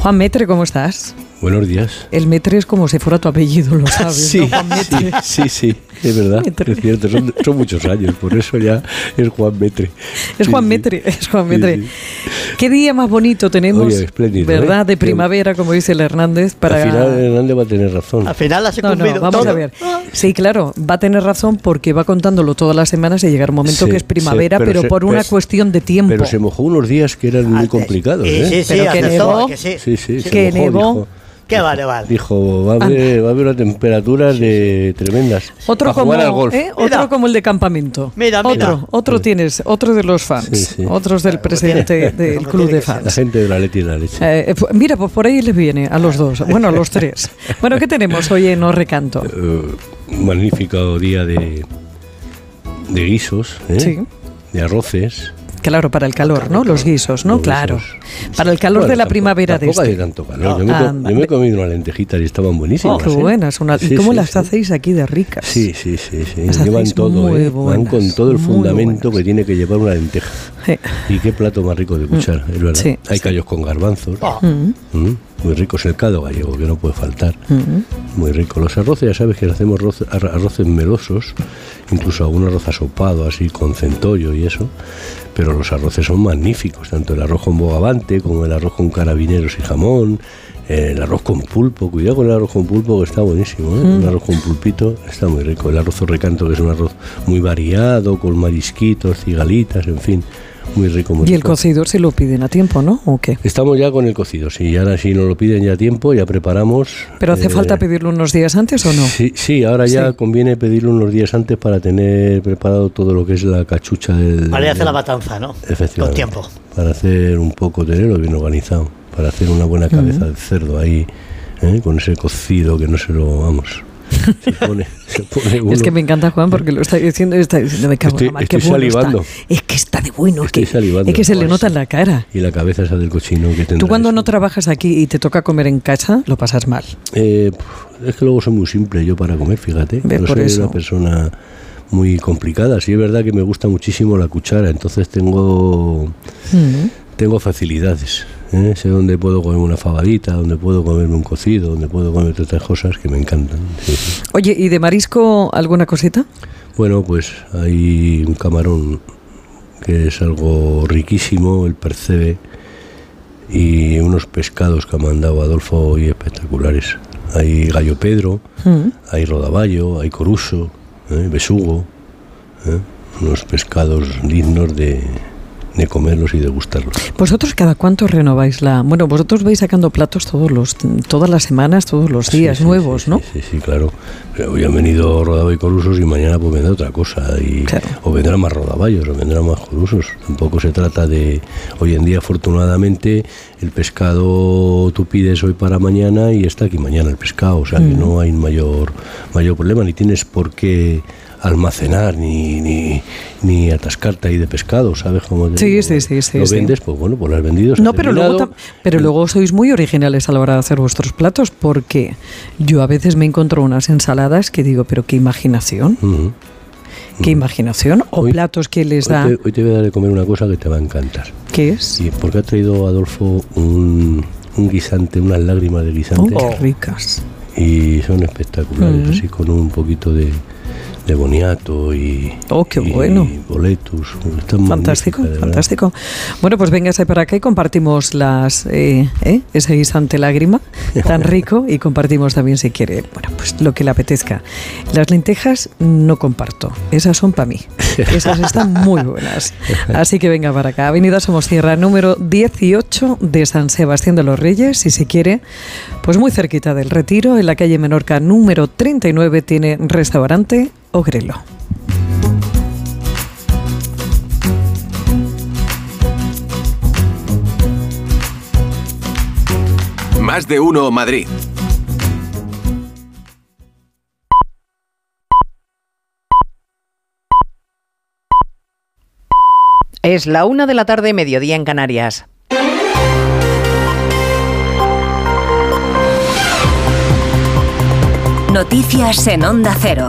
Juan Metre, ¿cómo estás? Buenos días. El Metre es como si fuera tu apellido, lo sabes, Sí, ¿no, Juan Metre? sí, sí, sí, es verdad, es cierto, son, son muchos años, por eso ya es Juan Metre. Es Juan Metre, es Juan Metre. ¿Qué día más bonito tenemos, Oye, espléndido, verdad, ¿eh? de primavera, como dice el Hernández, para... Al final Hernández va a tener razón. Al final has No, no, cumplido vamos todo. a ver. Sí, claro, va a tener razón porque va contándolo todas las semanas y llegará un momento Sí, que es primavera, sí, pero, se- por una pues- cuestión de tiempo. Pero se mojó unos días que eran muy complicados, sí, ¿eh? sí, sí, Pero que nevó. que sí. Sí, sí, se Que nevó. Dijo. Qué vale, vale. Dijo, va a haber, va a haber unas temperaturas de tremendas. Otro a como, jugar al golf. ¿eh? otro como el de campamento. Mira, mira. Otro, otro tienes, otro de los fans, Sí, sí. otros del presidente del club de La fans. gente de la leche y la leche. Eh, eh, mira, pues por ahí les viene a los dos, bueno, a los tres. Bueno, ¿qué tenemos hoy en No Recanto? Un magnífico día de, de guisos, ¿eh? Sí. de arroces. Claro, para el calor, ¿no? Los guisos, ¿no? Claro. Para el calor Bueno, de la tampoco- primavera de este. hace tanto calor. Yo, me, yo he comido unas lentejitas y estaban buenísimas. Oh, qué ¿eh? buenas. una- ¿Y Sí, cómo sí, las hacéis aquí de ricas? Sí, sí, sí, sí. Las Llevan todo, ¿eh? Van con todo el fundamento que tiene que llevar una lenteja. Sí. Y qué plato más rico de escuchar, es verdad. Sí. Hay callos con garbanzos. Mm. Mm. muy ricos. El caldo gallego, que no puede faltar, muy rico. Los arroces, ya sabes que hacemos arroz- ar- arroces melosos, incluso algún arroz asopado, así con centollo y eso, pero los arroces son magníficos, tanto el arroz con bogavante como el arroz con carabineros y jamón. El arroz con pulpo, cuidado con el arroz con pulpo que está buenísimo, ¿eh? Mm. el arroz con pulpito está muy rico, el arroz recanto que es un arroz muy variado, con marisquitos, cigalitas, en fin, muy rico. Muy Y el rico. cocido si lo piden a tiempo, ¿no? ¿O qué? Estamos ya con el cocido, sí, ahora si nos lo piden ya a tiempo, ya preparamos. ¿Pero hace eh, falta pedirlo unos días antes o no? Sí, sí, ahora ya Sí. conviene pedirlo unos días antes para tener preparado todo lo que es la cachucha del... Vale, hace del- la matanza, ¿no? Efectivamente. Con tiempo. Para hacer un poco, tenerlo bien organizado, para hacer una buena cabeza de cerdo ahí, ¿eh? con ese cocido que no se lo, vamos, se pone, se pone uno- Es que me encanta Juan porque lo está diciendo y está diciendo, me cago en la Estoy- qué estoy bueno está. salivando. Es que está de bueno, es Estoy que, salivando. es que se le nota en la cara. Y la cabeza esa del cochino que tendrá Tú cuando eso. no trabajas aquí y te toca comer en casa, lo pasas mal. Eh, es que luego soy muy simple yo para comer, fíjate. Por soy eso. una persona muy complicada. Sí es verdad que me gusta muchísimo la cuchara, entonces tengo Mm. tengo facilidades. ¿Eh? Sé dónde puedo comer una fabadita, dónde puedo comerme un cocido, dónde puedo comer otras cosas que me encantan. sí, sí. Oye, ¿y de marisco alguna cosita? Bueno, pues hay un camarón que es algo riquísimo, el percebe, y unos pescados que ha mandado Adolfo hoy espectaculares. Hay gallo pedro, Mm. hay rodaballo, hay coruso, ¿eh? besugo, ¿eh? unos pescados dignos de, de comerlos y degustarlos. ¿Vosotros cada cuánto renováis la...? Bueno, vosotros vais sacando platos todos los, todas las semanas, todos los días nuevos, ¿no? Sí, sí, claro. Hoy han venido rodado y corusos y mañana pues vendrá otra cosa. Y, O vendrán más rodaballos o vendrán más corusos. Tampoco se trata de... Hoy en día, afortunadamente, el pescado tú pides hoy para mañana y está aquí mañana el pescado. O sea que Mm. no hay mayor, mayor problema, ni tienes por qué almacenar ni, ni, ni atascarte ahí de pescado, ¿sabes cómo te Sí, digo? sí, sí, sí, Lo sí. vendes, pues bueno, pues lo has vendido. No, pero luego, pero luego sois muy originales a la hora de hacer vuestros platos porque yo a veces me encuentro unas ensaladas que digo, pero qué imaginación, qué imaginación, o platos que les Hoy da... te, hoy te voy a dar de comer una cosa que te va a encantar. ¿Qué es? Y porque ha traído Adolfo un, un guisante, unas lágrimas de guisante. Oh, qué ricas. Y son espectaculares, Mm. así con un poquito de, de boniato y, Oh, qué y bueno. boletus. Fantástico, fantástico. Bueno, pues véngase para acá y compartimos las eh, ¿eh? ese guisante lágrima tan rico y compartimos también si quiere, bueno, pues lo que le apetezca. Las lentejas no comparto, esas son para mí. Esas están muy buenas. Así que venga para acá. Avenida Somosierra, número 18 de San Sebastián de los Reyes, si se quiere, pues muy cerquita del Retiro, en la calle Menorca número 39 tiene restaurante Ogrelo. Más de uno Madrid. Es la una de la tarde, mediodía en Canarias. Noticias en Onda Cero.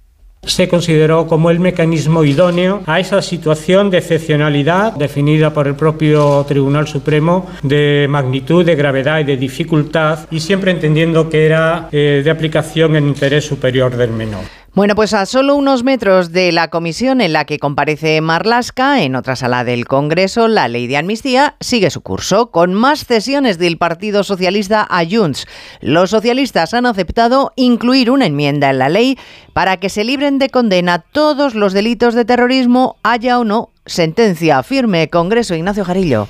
Se consideró como el mecanismo idóneo a esa situación de excepcionalidad definida por el propio Tribunal Supremo de magnitud, de gravedad y de dificultad y siempre entendiendo que era eh, de aplicación en interés superior del menor. Bueno, pues a solo unos metros de la comisión en la que comparece Marlasca, en otra sala del Congreso, la ley de amnistía sigue su curso, con más cesiones del Partido Socialista a. Los socialistas han aceptado incluir una enmienda en la ley para que se libren de condena todos los delitos de terrorismo, haya o no sentencia firme. Congreso Ignacio Jarillo.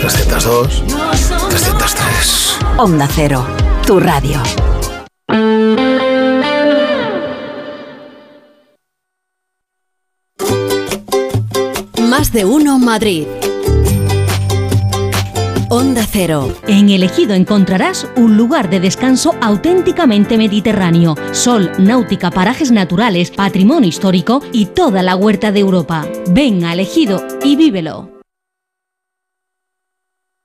302, 303. Onda Cero, tu radio. Más de uno Madrid. Onda Cero. En Elegido encontrarás un lugar de descanso auténticamente mediterráneo. Sol, náutica, parajes naturales, patrimonio histórico y toda la huerta de Europa. Ven a Elegido y vívelo.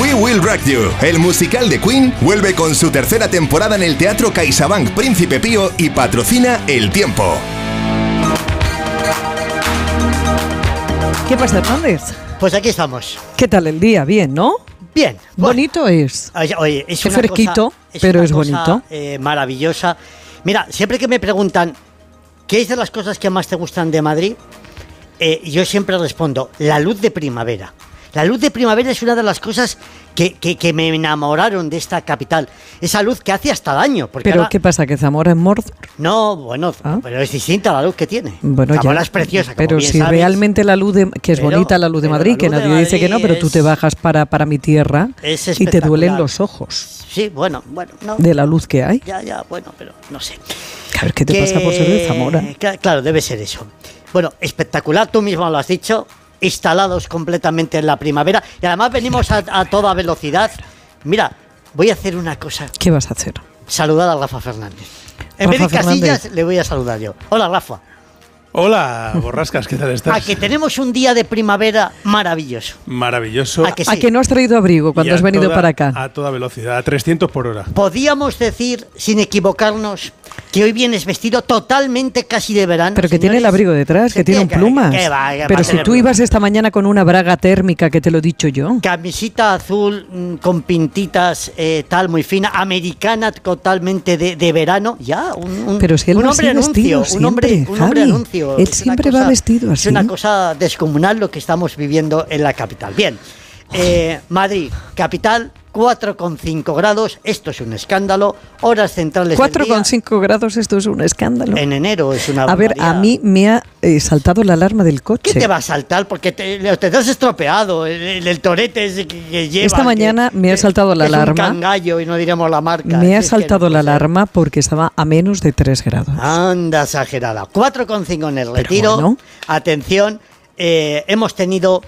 We Will Rock You, el musical de Queen, vuelve con su tercera temporada en el Teatro CaixaBank Príncipe Pío y patrocina El Tiempo. ¿Qué pasa, Hernández? Pues aquí estamos. ¿Qué tal el día? Bien, ¿no? Bien. Bonito es. Oye, es una fresquito, cosa- pero una es cosa, bonito. eh, maravillosa. Mira, siempre que me preguntan qué es de las cosas que más te gustan de Madrid, eh, yo siempre respondo, la luz de primavera. La luz de primavera es una de las cosas que, que- que me enamoraron de esta capital. Esa luz que hace hasta daño. Porque Pero ahora- ¿qué pasa? ¿Que Zamora es Mordor? No, bueno, pero es distinta la luz que tiene. Bueno, Zamora ya. es preciosa, como Pero bien si sabes. realmente la luz de, que es Pero- bonita la luz de Madrid, que luz de nadie dice que no, pero tú te bajas para, para mi tierra Es y te duelen los ojos Sí, bueno, bueno, no. de la luz que hay. Ya, ya, bueno, pero no sé. A ver, ¿qué te pasa por ser de Zamora? Cla- Claro, debe ser eso. Bueno, espectacular, tú mismo lo has dicho, instalados completamente en la primavera y además venimos a, a toda velocidad. Mira, voy a hacer una cosa, ¿Qué vas a hacer? saludar a Rafa Fernández. En Rafa vez de Fernández. casillas, le voy a saludar yo. Hola, Rafa. Hola, borrascas, ¿qué tal A estás? que tenemos un día de primavera maravilloso. Maravilloso. ¿A que sí? ¿A que no has traído abrigo cuando a has venido toda- para acá? A toda velocidad, a 300 por hora. Podíamos decir, sin equivocarnos, que hoy vienes vestido totalmente casi de verano. Pero que tiene el abrigo detrás, que tiene un plumas. que va, que va Pero si tú plumas. ibas esta mañana con una braga térmica, que te lo he dicho yo. Camisita azul mm, con pintitas eh, tal, muy fina, americana totalmente de, de verano, ya, un, un- Pero si él un hombre anuncio, vestido un hombre, un hombre Javi. anuncio. Él Es siempre va vestido Es así. una cosa descomunal lo que estamos viviendo en la capital. Bien, eh, Madrid, capital, 4,5 grados, esto es un escándalo, horas centrales del día. 4,5 grados, esto es un escándalo. En enero es una A ver, a mí me ha eh, saltado la alarma del coche. ¿Qué te va a saltar? Porque te, te has estropeado el, el- el torete ese que, que lleva. Esta que- mañana me ha saltado la que es un alarma. cangallo y no diríamos la marca. Me ha Es saltado no la alarma porque estaba a menos de 3 grados. Anda, exagerada. 4,5 en el retiro. bueno. Atención, eh, hemos tenido.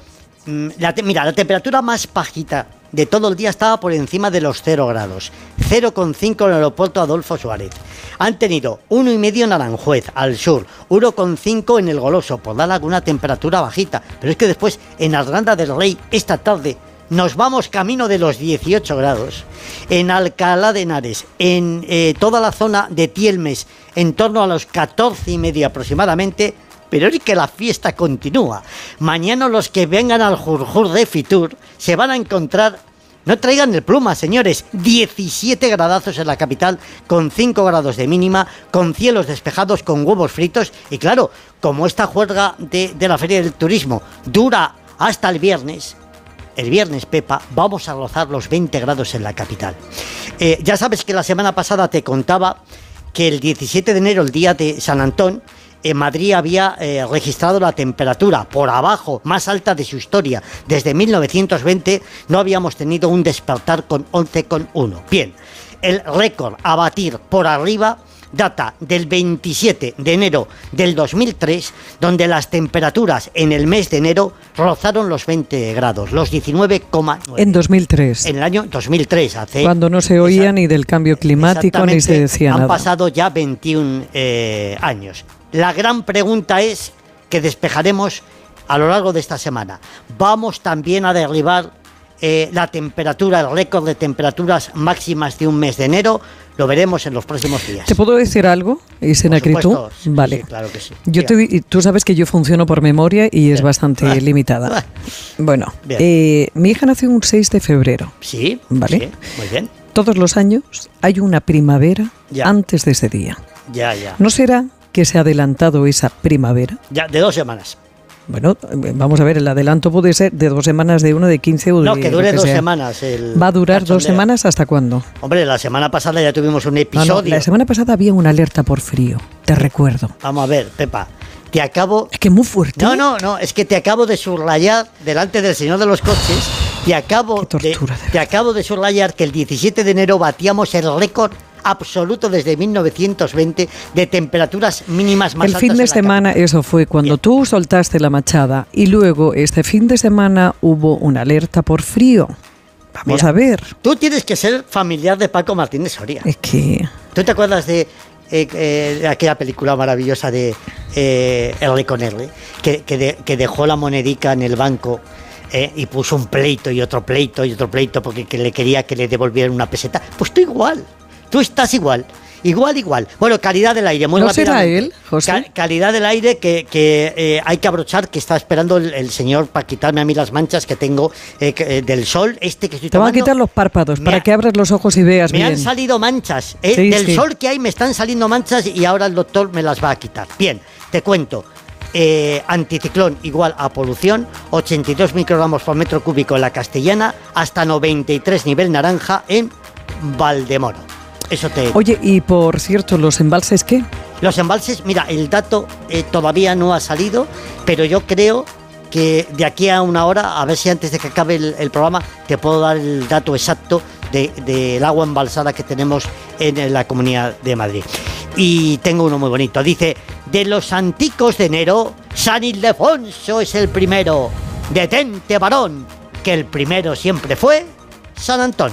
mm, la mira, la temperatura más bajita de todo el día estaba por encima de los 0 grados. 0,5 en el aeropuerto Adolfo Suárez. Han tenido 1,5 en Aranjuez, al sur. 1,5 en el Goloso, por dar alguna temperatura bajita. Pero es que después, en Arganda del Rey, esta tarde. Nos vamos camino de los 18 grados. En Alcalá de Henares, en eh, toda la zona de Tielmes, en torno a los 14 y medio aproximadamente, pero es que la fiesta continúa. Mañana los que vengan al Jurjur de Fitur se van a encontrar, no traigan el pluma, señores, 17 gradazos en la capital, con 5 grados de mínima, con cielos despejados, con huevos fritos, y claro, como esta juerga de, de la Feria del Turismo dura hasta el viernes, el viernes, Pepa, vamos a rozar los 20 grados en la capital. Eh, ya sabes que la semana pasada te contaba que el 17 de enero, el día de San Antón, en Madrid había eh, registrado la temperatura por abajo más alta de su historia. Desde 1920 no habíamos tenido un despertar con 11,1. Bien, el récord a batir por arriba data del 27 de enero del 2003, donde las temperaturas en el mes de enero rozaron los 20 grados, los 19,9. En 2003, En el año 2003, hace cuando no se oía ni del cambio climático ni se decía han nada. pasado ya 21 eh, años. La gran pregunta es que despejaremos a lo largo de esta semana. ¿Vamos también a derribar eh, la temperatura, el récord de temperaturas máximas de un mes de enero? Lo veremos en los próximos días. ¿Te puedo decir algo, sí, Vale. sí, claro que sí. Yo te tú sabes que yo funciono por memoria y es bastante limitada. Bueno, eh, mi hija nació un 6 de febrero. Sí, Vale. sí, muy bien. Todos los años hay una primavera Ya. antes de ese día. Ya, ya. ¿No será que se ha adelantado esa primavera? Ya, de dos semanas. Bueno, vamos a ver, el adelanto puede ser de dos semanas, de uno, de 15 o de No, que dure dos sea. semanas. el ¿Va a durar dos semanas hasta cuándo? Hombre, la semana pasada ya tuvimos un Ah, no, episodio. la semana pasada había una alerta por frío, te recuerdo. Vamos a ver, Pepa. Te acabo. Es que muy fuerte. No, no, no, es que te acabo de subrayar delante del señor de los coches. Te acabo, de, te acabo de subrayar que el 17 de enero batíamos el récord absoluto desde 1920 de temperaturas mínimas más El altas. fin de semana, eso fue cuando tú soltaste la machada y luego este fin de semana hubo una alerta por frío. Vamos Mira, a ver. Tú tienes que ser familiar de Paco Martínez Soria. Es que. ¿Tú te acuerdas de, eh, eh, de aquella película maravillosa de eh, R con R? Que, que de- que dejó la monedica en el banco eh, y puso un pleito y otro pleito y otro pleito porque que le quería que le devolvieran una peseta. Pues tú igual. Tú estás igual. Igual, igual. Bueno, calidad del aire, muy ¿No será él, José? Ca- calidad del aire que, que, eh, hay que abrochar, que está esperando el, el señor para quitarme a mí las manchas que tengo eh, que- eh, del sol, este que estoy Te van a quitar los párpados Me para ha- que abras los ojos y veas Me bien. han salido manchas. ¿eh? Sí, Del sí. sol que hay me están saliendo manchas y ahora el doctor me las va a quitar. Bien, te cuento. Eh, anticiclón igual a polución, 82 microgramos por metro cúbico en la castellana, hasta 93 nivel naranja en Valdemoro. Eso te... Oye, y por cierto, ¿los embalses qué? Los embalses, mira, el dato eh, todavía no ha salido, pero yo creo que de aquí a una hora, a ver si antes de que acabe el, el programa, te puedo dar el dato exacto de- del agua embalsada que tenemos en la Comunidad de Madrid. Y tengo uno muy bonito. Dice, de los anticos de enero, San Ildefonso es el primero. Detente, varón, que el primero siempre fue San Antón.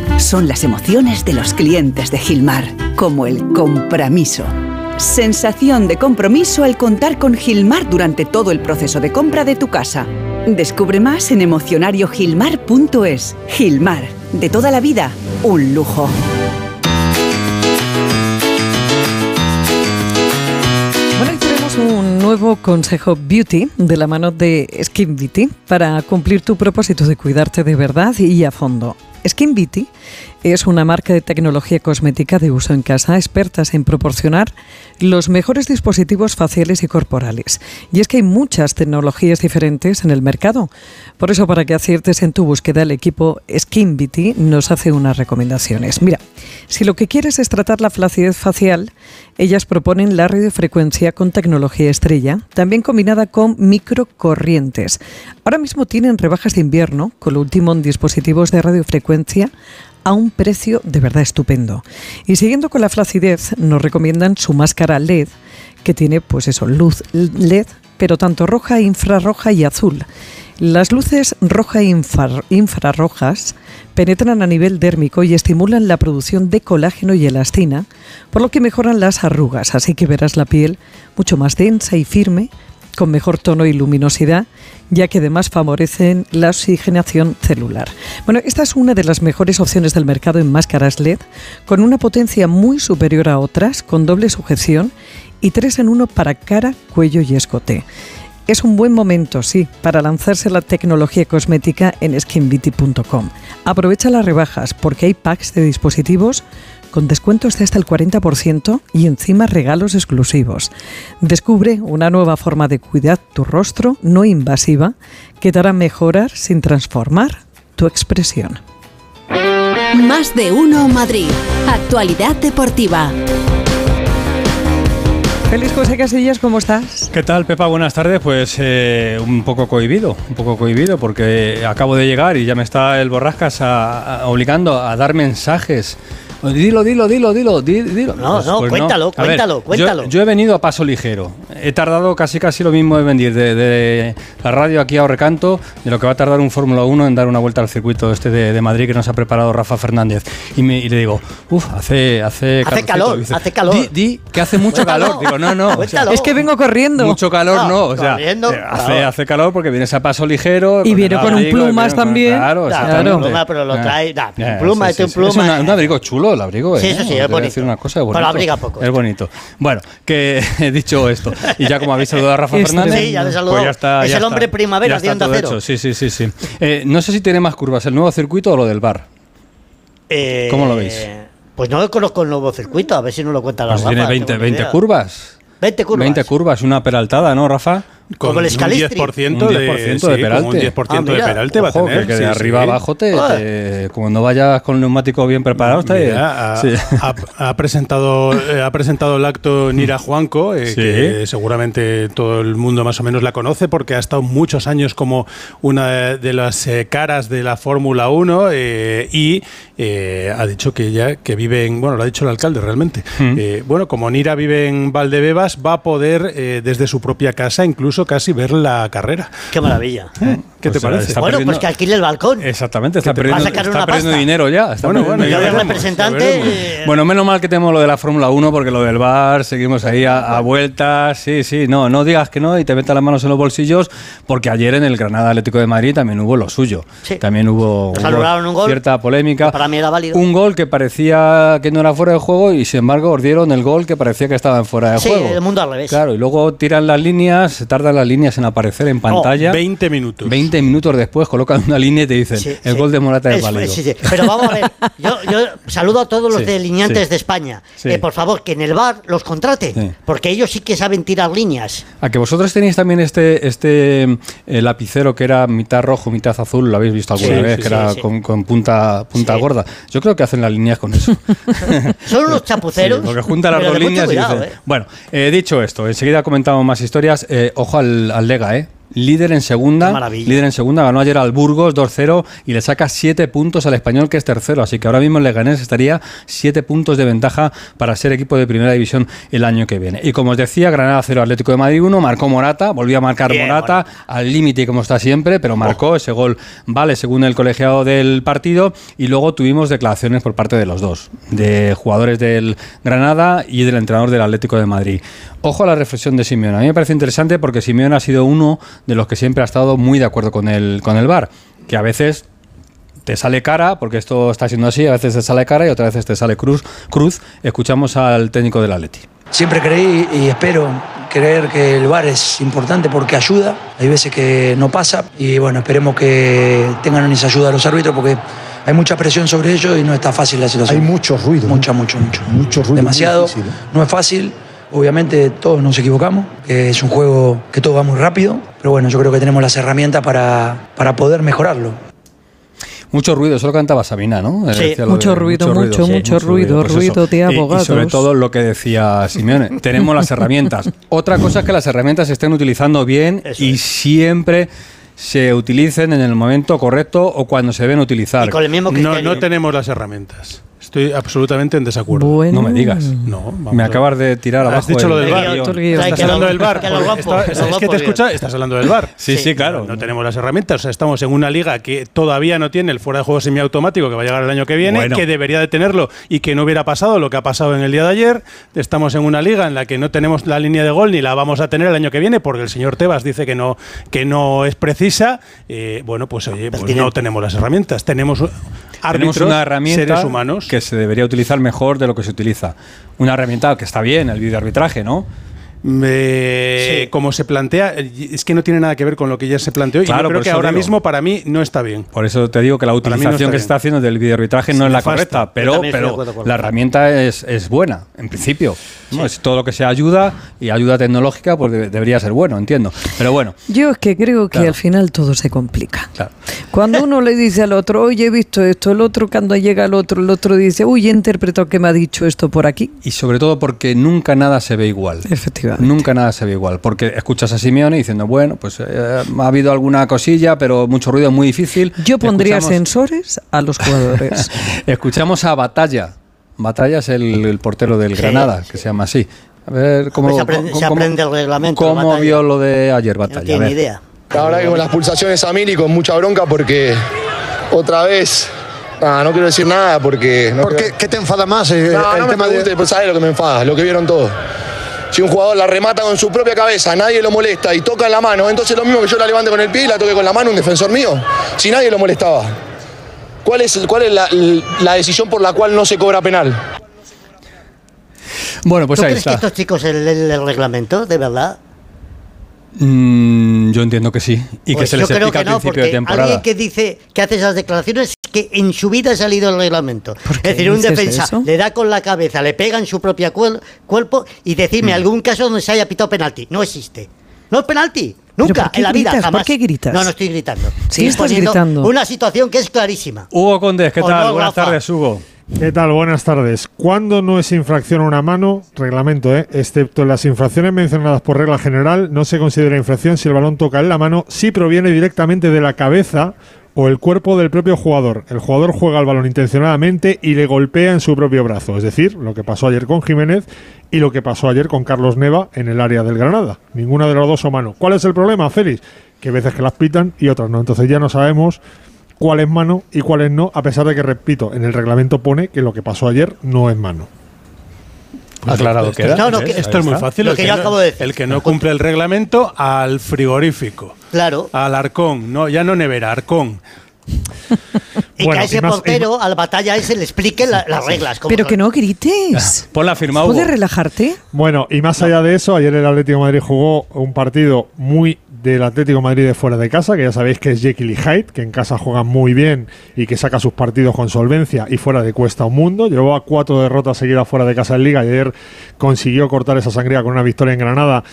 Son las emociones de los clientes de Gilmar, como el compromiso. Sensación de compromiso al contar con Gilmar durante todo el proceso de compra de tu casa. Descubre más en emocionariogilmar.es. Gilmar, de toda la vida, un lujo. Bueno, y tenemos un nuevo consejo beauty de la mano de Skin Beauty para cumplir tu propósito de cuidarte de verdad y a fondo. Skin Beauty es una marca de tecnología cosmética de uso en casa, expertas en proporcionar los mejores dispositivos faciales y corporales. Y es que hay muchas tecnologías diferentes en el mercado. Por eso, para que aciertes en tu búsqueda, el equipo Skin Beauty nos hace unas recomendaciones. Mira, si lo que quieres es tratar la flacidez facial, ellas proponen la radiofrecuencia con tecnología estrella, también combinada con microcorrientes. Ahora mismo tienen rebajas de invierno con lo último en dispositivos de radiofrecuencia a un precio de verdad estupendo. Y siguiendo con la flacidez, nos recomiendan su máscara LED, que tiene pues eso, luz LED, pero tanto roja, infrarroja y azul. Las luces roja e infra- infrarrojas penetran a nivel dérmico y estimulan la producción de colágeno y elastina, por lo que mejoran las arrugas, así que verás la piel mucho más densa y firme, con mejor tono y luminosidad, ya que además favorecen la oxigenación celular. Bueno, esta es una de las mejores opciones del mercado en máscaras LED, con una potencia muy superior a otras, con doble sujeción y tres en uno para cara, cuello y escote. Es un buen momento, sí, para lanzarse la tecnología cosmética en skinbeauty.com. Aprovecha las rebajas porque hay packs de dispositivos con descuentos de hasta el 40% y encima regalos exclusivos. Descubre una nueva forma de cuidar tu rostro no invasiva que te hará mejorar sin transformar tu expresión. Más de uno Madrid. Actualidad deportiva. Feliz José Casillas, ¿cómo estás? ¿Qué tal, Pepa? Buenas tardes. Pues eh, un poco cohibido, un poco cohibido porque acabo de llegar y ya me está el Borrascas a- a- obligando a dar mensajes Dilo, dilo, dilo, dilo, di- dilo. No, no, cuéntalo, A ver, cuéntalo, yo- cuéntalo. Yo, he venido a paso ligero. He tardado casi casi lo mismo en venir de, de la radio aquí a Recanto, de lo que va a tardar un Fórmula 1 en dar una vuelta al circuito este de, de Madrid que nos ha preparado Rafa Fernández. Y, me, y le digo, uff, hace, hace, Hace calorcito". calor, Dice, hace calor. Di, di que hace mucho Cuéntalo, calor. Digo, no, no. o sea, cuéntalo. Es que vengo corriendo. mucho calor no, o sea, corriendo, eh, hace, claro. hace calor porque vienes a paso ligero. Y viene con un plumas también. Claro, un pluma, pero lo Ah. trae- da, Ya, pluma, sí, este sí, pluma, Es una- eh. un abrigo chulo, el abrigo. Sí, ¿eh? eso sí, Te es bonito. decir una cosa, es Pero bonito. abriga poco, Es sí. bonito. Bueno, que he dicho esto. Y ya como habéis saludado a Rafa Fernández. Sí, ya le saludó. pues ya está, Es ya el está. hombre primavera Ya de está Onda Cero. hecho. Sí, sí, sí. sí. Eh, no sé si tiene más curvas, el nuevo circuito o lo del bar. Eh, ¿Cómo lo veis? Pues no conozco el nuevo circuito, a ver si nos lo cuenta la Pues tiene tengo 20, ni 20 idea. curvas. 20 curvas. 20 curvas, una peraltada, ¿no, Rafa? Como el un Scalistri. 10% Un de, 10% sí, de como peralte. un 10% Ah, de peralte va a Ojo, tener. que, que sí, de arriba sí. abajo te, Ah. te- cuando vayas con el neumático bien preparado te, Mira, ha, sí. ha- ha presentado eh, ha presentado el acto Nira Juanco, eh, Sí. que seguramente todo el mundo más o menos la conoce porque ha estado muchos años como una de las eh, caras de la Fórmula 1 eh, y eh, ha dicho que ella que vive en, bueno, lo ha dicho el alcalde realmente. Mm. Eh, bueno, como Nira vive en Valdebebas, va a poder eh, desde su propia casa incluso casi ver la carrera. Qué maravilla. ¿Qué Pues, te parece? está bueno, perdiendo- pues que alquile el balcón. Exactamente, está te- perdiendo, está perdiendo dinero ya. está Bueno, bueno, ya veremos, representante. ya veremos. eh, Bueno, menos mal que tenemos lo de la Fórmula 1 porque lo del bar, seguimos ahí a, a vueltas. Sí, sí, no, no digas que no y te metas las manos en los bolsillos porque ayer en el Granada Atlético de Madrid también hubo lo suyo. Sí. También hubo, hubo un gol, cierta polémica. para mí era válido. Un gol que parecía que no era fuera de juego y sin embargo os dieron el gol que parecía que estaba en fuera de Sí, juego. el mundo al revés. Claro, y luego tiran las líneas, se tardan las líneas en aparecer en pantalla. 20 minutos. 20 minutos después colocan una línea y te dicen, Sí, el sí. gol de Morata es, válido. sí, sí. Pero vamos a ver, yo, yo saludo a todos los delineantes de España. Eh, por favor, que en el bar los contraten, porque ellos sí que saben tirar líneas. A que vosotros tenéis también este, este eh, lapicero que era mitad rojo, mitad azul, lo habéis visto alguna vez, que era. Con, con punta, punta gorda. Yo creo que hacen las líneas con eso. Son unos chapuceros. Porque juntan las dos líneas cuidado, y dicen. ¿eh? Bueno, eh, dicho esto, enseguida comentamos más historias. Eh, ojo al, al Lega, ¿eh? Líder en segunda, líder en segunda, ganó ayer al Burgos 2-0 y le saca 7 puntos al español que es tercero, así que ahora mismo el Leganés estaría 7 puntos de ventaja para ser equipo de primera división el año que viene. Y como os decía, Granada 0 Atlético de Madrid 1, marcó Morata, volvió a marcar Bien, Morata al límite como está siempre, pero marcó ese gol, vale, según el colegiado del partido y luego tuvimos declaraciones por parte de los dos, de jugadores del Granada y del entrenador del Atlético de Madrid. Ojo a la reflexión de Simeone. A mí me parece interesante porque Simeone ha sido uno de los que siempre ha estado muy de acuerdo con el, con el VAR, que a veces te sale cara, porque esto está siendo así, a veces te sale cara y otras veces te sale cruz. cruz. Escuchamos al técnico del Atleti. Siempre creí y espero creer que el VAR es importante porque ayuda. Hay veces que no pasa y bueno, esperemos que tengan esa ayuda a los árbitros porque hay mucha presión sobre ellos y no está fácil la situación. Hay mucho ruido. Mucha, mucho, mucho. Mucho ruido. Demasiado. difícil, ¿eh? No es fácil. Obviamente todos nos equivocamos, que es un juego que todo va muy rápido, pero bueno, yo creo que tenemos las herramientas para, para poder mejorarlo. Mucho ruido, eso lo cantaba Sabina, ¿no? Eh, decía lo mucho ruido, mucho, mucho ruido, pues ruido de Y- abogados. Y, sobre todo lo que decía Simeone, tenemos las herramientas. Otra cosa es que las herramientas se estén utilizando bien y siempre se utilicen en el momento correcto o cuando se ven utilizar. no, no tenemos las herramientas. Estoy absolutamente en desacuerdo. No me digas. No, vamos Me a- acabas de tirar abajo. Has dicho lo el- del bar. Estás hablando del bar. es que te escucha, estás hablando del bar. Sí, sí, claro. No tenemos las herramientas. O sea, estamos en una liga que todavía no tiene el fuera de juego semiautomático que va a llegar el año que viene, Bueno. que debería de tenerlo y que no hubiera pasado lo que ha pasado en el día de ayer. Estamos en una liga en la que no tenemos la línea de gol ni la vamos a tener el año que viene porque el señor Tebas dice que no, que no es precisa. Eh, bueno, pues oye, pues no tenemos las herramientas. Tenemos árbitros, Tenemos una herramienta seres humanos. que se debería utilizar mejor de lo que se utiliza. Una herramienta que está bien, el videoarbitraje, ¿no? Me- Como se plantea, es que no tiene nada que ver con lo que ya se planteó y Claro, yo creo que ahora digo. mismo para mí no está bien. Por eso te digo que la no utilización está que se está haciendo del videoarbitraje no es la correcta, pero, la herramienta es, es buena, en principio. ¿no? Es todo lo que sea ayuda y ayuda tecnológica, pues de- debería ser bueno, entiendo. Pero bueno, Yo es que creo que Claro. al final todo se complica. Claro. Cuando uno le dice al otro, oye, he visto esto, el otro cuando llega el otro, el otro dice, uy, he interpretado que me ha dicho esto por aquí. y sobre todo porque nunca nada se ve igual. Efectivamente. Nunca nada se ve igual. Porque escuchas a Simeone diciendo, bueno, pues eh, ha habido alguna cosilla, pero mucho ruido, muy difícil. Yo pondría Escuchamos- sensores a los jugadores. Escuchamos a Batalla, Batalla es el, el portero del Sí, Granada, que se llama así. A ver cómo, Pues se aprende- cómo- se aprende el reglamento, ¿Cómo Batalla. vio lo de ayer, Batalla? tiene ver. ni idea. La verdad que con las pulsaciones a mil y con mucha bronca porque otra vez. Ah, no quiero decir nada porque. No ¿Por quiero- qué, qué te enfada más? eh, No, el no me tema de... pues sabes lo que me enfada, lo que vieron todos. Si un jugador la remata con su propia cabeza, nadie lo molesta y toca en la mano, entonces lo mismo que yo la levante con el pie y la toque con la mano un defensor mío, si nadie lo molestaba. ¿Cuál es, cuál es la, la decisión por la cual no se cobra penal? Bueno, pues ¿Tú ahí crees que está. estos chicos el, el- el reglamento, de verdad? Mm, yo entiendo que sí. Y que Pues se les explica al principio de temporada. alguien que dice que hace esas declaraciones que en su vida ha salido el reglamento. Es decir, un defensa eso? le da con la cabeza, le pega en su propio cuerpo y Mm. decirme algún caso donde se haya pitado penalti. No existe. No es penalti. Nunca, por en la vida, gritas? ¿Por jamás. qué gritas? No, no estoy gritando. Sí, Estoy estás gritando. Una situación que es clarísima. Hugo Condés, ¿qué ¿O tal? no, Buenas Rafa? tardes, Hugo. ¿Qué tal? Buenas tardes. ¿Cuándo no es infracción una mano? Reglamento, ¿eh? Excepto en las infracciones mencionadas por regla general, no se considera infracción si el balón toca en la mano, si proviene directamente de la cabeza o el cuerpo del propio jugador. El jugador juega el balón intencionadamente y le golpea en su propio brazo. Es decir, lo que pasó ayer con Jiménez y lo que pasó ayer con Carlos Neva en el área del Granada. Ninguna de las dos son mano. ¿Cuál es el problema, Félix? Que hay veces que las pitan y otras no. Entonces ya no sabemos cuál es mano y cuál es no, a pesar de que, repito, en el reglamento pone que lo que pasó ayer no es mano. Aclarado Esto- queda. No, que- Esto es muy fácil. Lo el que yo no- acabo de decir. El que no cumple el reglamento al frigorífico. Claro. Al arcón. No, ya no nevera, arcón. Y Bueno, que a ese y más- portero, al batalla ese, le explique la- las reglas. Pero son. que no grites. Ponla firma, Hugo. ¿Puedes relajarte? Bueno, y más allá de eso, ayer el Atlético de Madrid jugó un partido muy del Atlético Madrid de fuera de casa, que ya sabéis que es Jekyll y Hyde, que en casa juega muy bien y que saca sus partidos con solvencia y fuera de cuesta un mundo. Llevaba cuatro derrotas seguidas fuera de casa en Liga y ayer consiguió cortar esa sangría con una victoria en Granada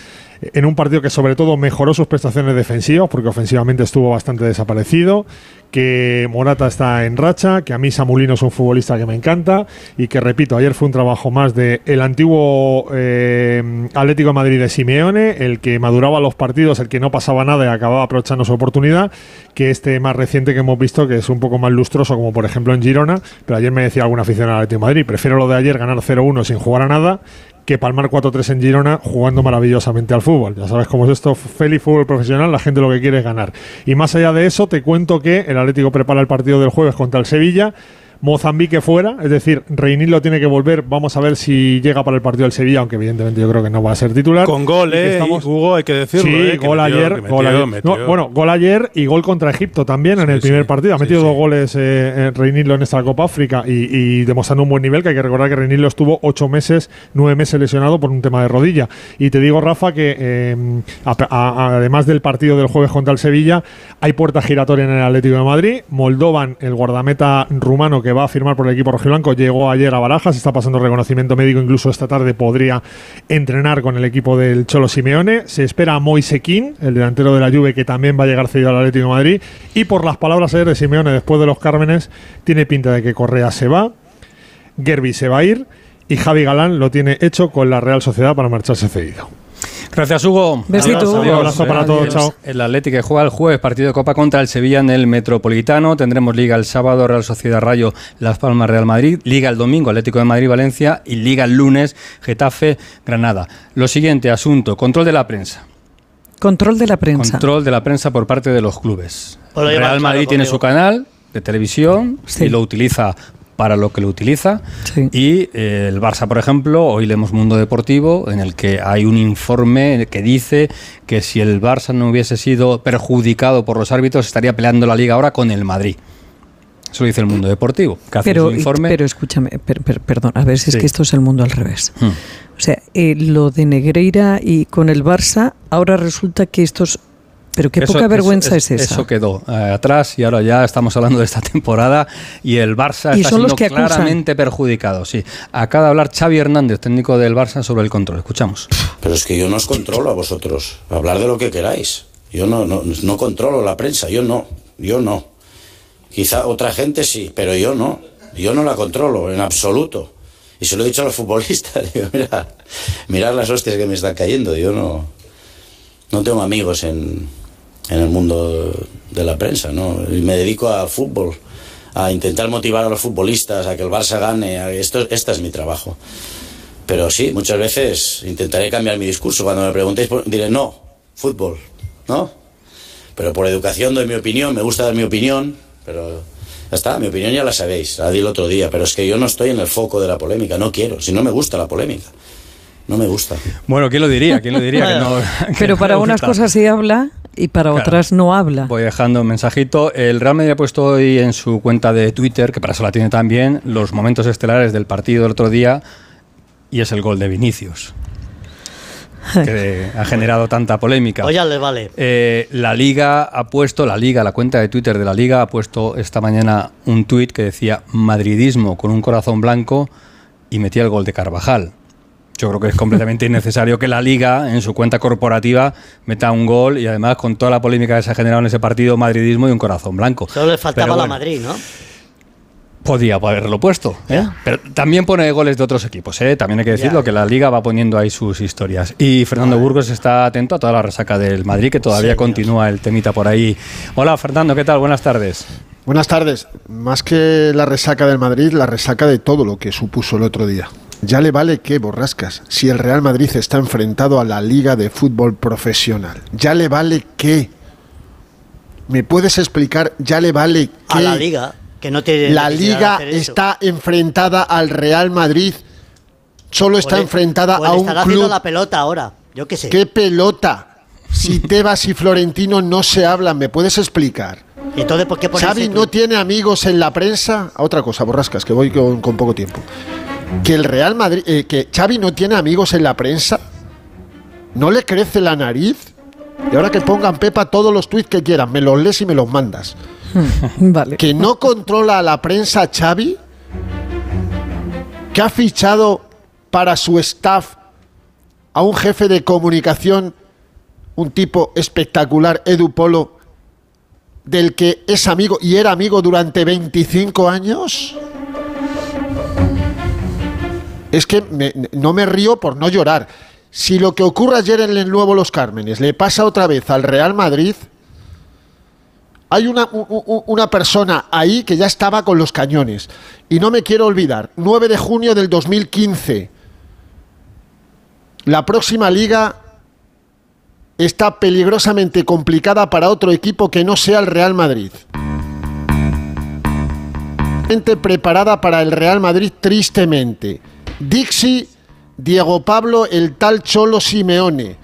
en un partido que sobre todo mejoró sus prestaciones defensivas, porque ofensivamente estuvo bastante desaparecido, que Morata está en racha, que a mí Samulino es un futbolista que me encanta y que, repito, ayer fue un trabajo más de el antiguo eh, Atlético de Madrid de Simeone, el que maduraba los partidos, el que no pasaba nada y acababa aprovechando su oportunidad, que este más reciente que hemos visto, que es un poco más lustroso, como por ejemplo en Girona, pero ayer me decía alguna aficionada al Atlético de Madrid, prefiero lo de ayer ganar 0-1 sin jugar a nada que palmar 4-3 en Girona jugando maravillosamente al fútbol. Ya sabes cómo es esto, feliz fútbol profesional, la gente lo que quiere es ganar. Y más allá de eso, te cuento que el Atlético prepara el partido del jueves contra el Sevilla. Mozambique fuera, es decir, Reinillo tiene que volver. Vamos a ver si llega para el partido del Sevilla, aunque evidentemente yo creo que no va a ser titular. Con gol, eh, estamos- Hugo, hay que decirlo. Sí, eh, que gol metió, ayer. que metió, gol ayer. metió. No, bueno, gol ayer y gol contra Egipto también en el primer partido. Ha metido dos goles eh, eh, en esta Copa África y, y demostrando un buen nivel. Que hay que recordar que Reinillo estuvo ocho meses, nueve meses lesionado por un tema de rodilla. Y te digo, Rafa, que eh, a- a- además del partido del jueves contra el Sevilla, hay puerta giratoria en el Atlético de Madrid. Moldovan, el guardameta rumano que va a firmar por el equipo rojiblanco, llegó ayer a Barajas, está pasando reconocimiento médico, incluso esta tarde podría entrenar con el equipo del Cholo Simeone. Se espera a Moise Kean, el delantero de la Juve, que también va a llegar cedido al Atlético de Madrid. Y por las palabras ayer de Simeone después de los Cármenes, tiene pinta de que Correa se va, Gerby se va a ir y Javi Galán lo tiene hecho con la Real Sociedad para marcharse cedido. Gracias, Hugo. Besito. Un abrazo para todos, El- chao. El Atlético que juega el jueves, partido de Copa contra el Sevilla en el Metropolitano. Tendremos Liga el sábado, Real Sociedad Rayo, Las Palmas, Real Madrid. Liga el domingo, Atlético de Madrid, Valencia. Y Liga el lunes, Getafe, Granada. Lo siguiente, asunto, control de la prensa. Control de la prensa. Control de la prensa por parte de los clubes. Real Madrid tiene su canal de televisión y lo utiliza para lo que lo utiliza. Y eh, el Barça, por ejemplo, hoy leemos Mundo Deportivo, en el que hay un informe que dice que si el Barça no hubiese sido perjudicado por los árbitros, estaría peleando la liga ahora con el Madrid. Eso lo dice el Mundo Deportivo, que hace Pero, su informe. pero escúchame, per- per- perdón, a ver si Sí. es que esto es el mundo al revés. Hmm. O sea, eh, lo de Negreira y con el Barça, ahora resulta que estos... Pero qué Eso- poca eso- vergüenza eso- es esa. Eso quedó eh, atrás y ahora ya estamos hablando de esta temporada y el Barça Y está son los siendo que claramente perjudicado. Sí. Acaba de hablar Xavi Hernández, técnico del Barça, sobre el control. Escuchamos. Pero es que yo no os controlo a vosotros. Hablar de lo que queráis. Yo no, no, no controlo la prensa, yo no, yo no. Quizá otra gente sí, pero yo no. Yo no la controlo en absoluto. Y se lo he dicho a los futbolistas. Digo, mira, mirad las hostias que me están cayendo. Yo no, no tengo amigos en, en el mundo de la prensa, ¿no? Y me dedico al fútbol, a intentar motivar a los futbolistas a que el Barça gane. a- Esto, este es mi trabajo. Pero sí, muchas veces intentaré cambiar mi discurso. Cuando me preguntéis, diré no, fútbol, ¿no? Pero por educación doy mi opinión, me gusta dar mi opinión, pero ya está, mi opinión ya la sabéis, la di el otro día, pero es que yo no estoy en el foco de la polémica, no quiero, si no me gusta la polémica, no me gusta. Bueno, ¿quién lo diría? ¿Quién lo diría que no? que Pero no para unas cosas sí habla y para Claro. otras no habla. Voy dejando un mensajito. El Real Madrid ha puesto hoy en su cuenta de Twitter, que para eso la tiene también, los momentos estelares del partido del otro día y es el gol de Vinicius, que ha generado tanta polémica. Oye, le vale. Eh, la Liga ha puesto, la Liga, la cuenta de Twitter de la Liga ha puesto esta mañana un tuit que decía madridismo con un corazón blanco y metía el gol de Carvajal. Yo creo que es completamente innecesario que la Liga en su cuenta corporativa meta un gol y además con toda la polémica que se ha generado en ese partido, madridismo y un corazón blanco. Solo le faltaba Pero la bueno, Madrid, ¿no? Podía haberlo puesto. ¿eh? Pero también pone goles de otros equipos. ¿eh? También hay que decirlo, Ya. que la liga va poniendo ahí sus historias. Y Fernando Burgos está atento a toda la resaca del Madrid, que todavía continúa el temita por ahí. Hola Fernando, ¿qué tal? Buenas tardes. Buenas tardes. Más que la resaca del Madrid, la resaca de todo lo que supuso el otro día. Ya le vale que borrascas si el Real Madrid está enfrentado a la Liga de Fútbol Profesional. Ya le vale que. ¿Me puedes explicar? Ya le vale que. A la Liga, que no La Liga está enfrentada al Real Madrid. Solo está O le- enfrentada o a un estará haciendo club. la pelota ahora. Yo qué sé. ¿Qué pelota? Si Tebas y Florentino no se hablan, ¿me puedes explicar? Entonces, ¿por qué Xavi no tiene amigos en la prensa. Otra cosa, borrascas, que voy con, con poco tiempo. Que el Real Madrid, eh, que Xavi no tiene amigos en la prensa. ¿No le crece la nariz? Y ahora que pongan Pepa todos los tweets que quieran, me los lees y me los mandas. Vale. Que no controla a la prensa Xavi. Que ha fichado para su staff a un jefe de comunicación, un tipo espectacular, Edu Polo, del que es amigo y era amigo durante 25 años? Es que no me río por no llorar. Si lo que ocurre ayer en el Nuevo Los Cármenes le pasa otra vez al Real Madrid, hay una, una persona ahí que ya estaba con los cañones. Y no me quiero olvidar, 9 de junio del 2015, la próxima liga está peligrosamente complicada para otro equipo que no sea el Real Madrid. Gente preparada para el Real Madrid tristemente. Dixie, Diego Pablo, el tal Cholo Simeone.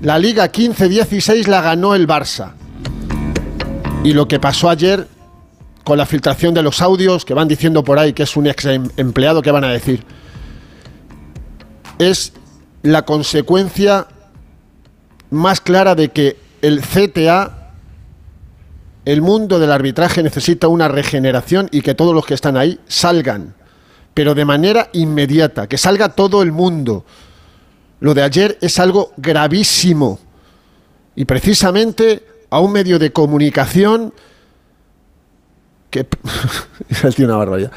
La Liga 15-16 la ganó el Barça. Y lo que pasó ayer con la filtración de los audios que van diciendo por ahí que es un ex em- empleado que van a decir es la consecuencia más clara de que el CTA, el mundo del arbitraje necesita una regeneración y que todos los que están ahí salgan, pero de manera inmediata, que salga todo el mundo. Lo de ayer es algo gravísimo y precisamente a un medio de comunicación que decir una barbaridad,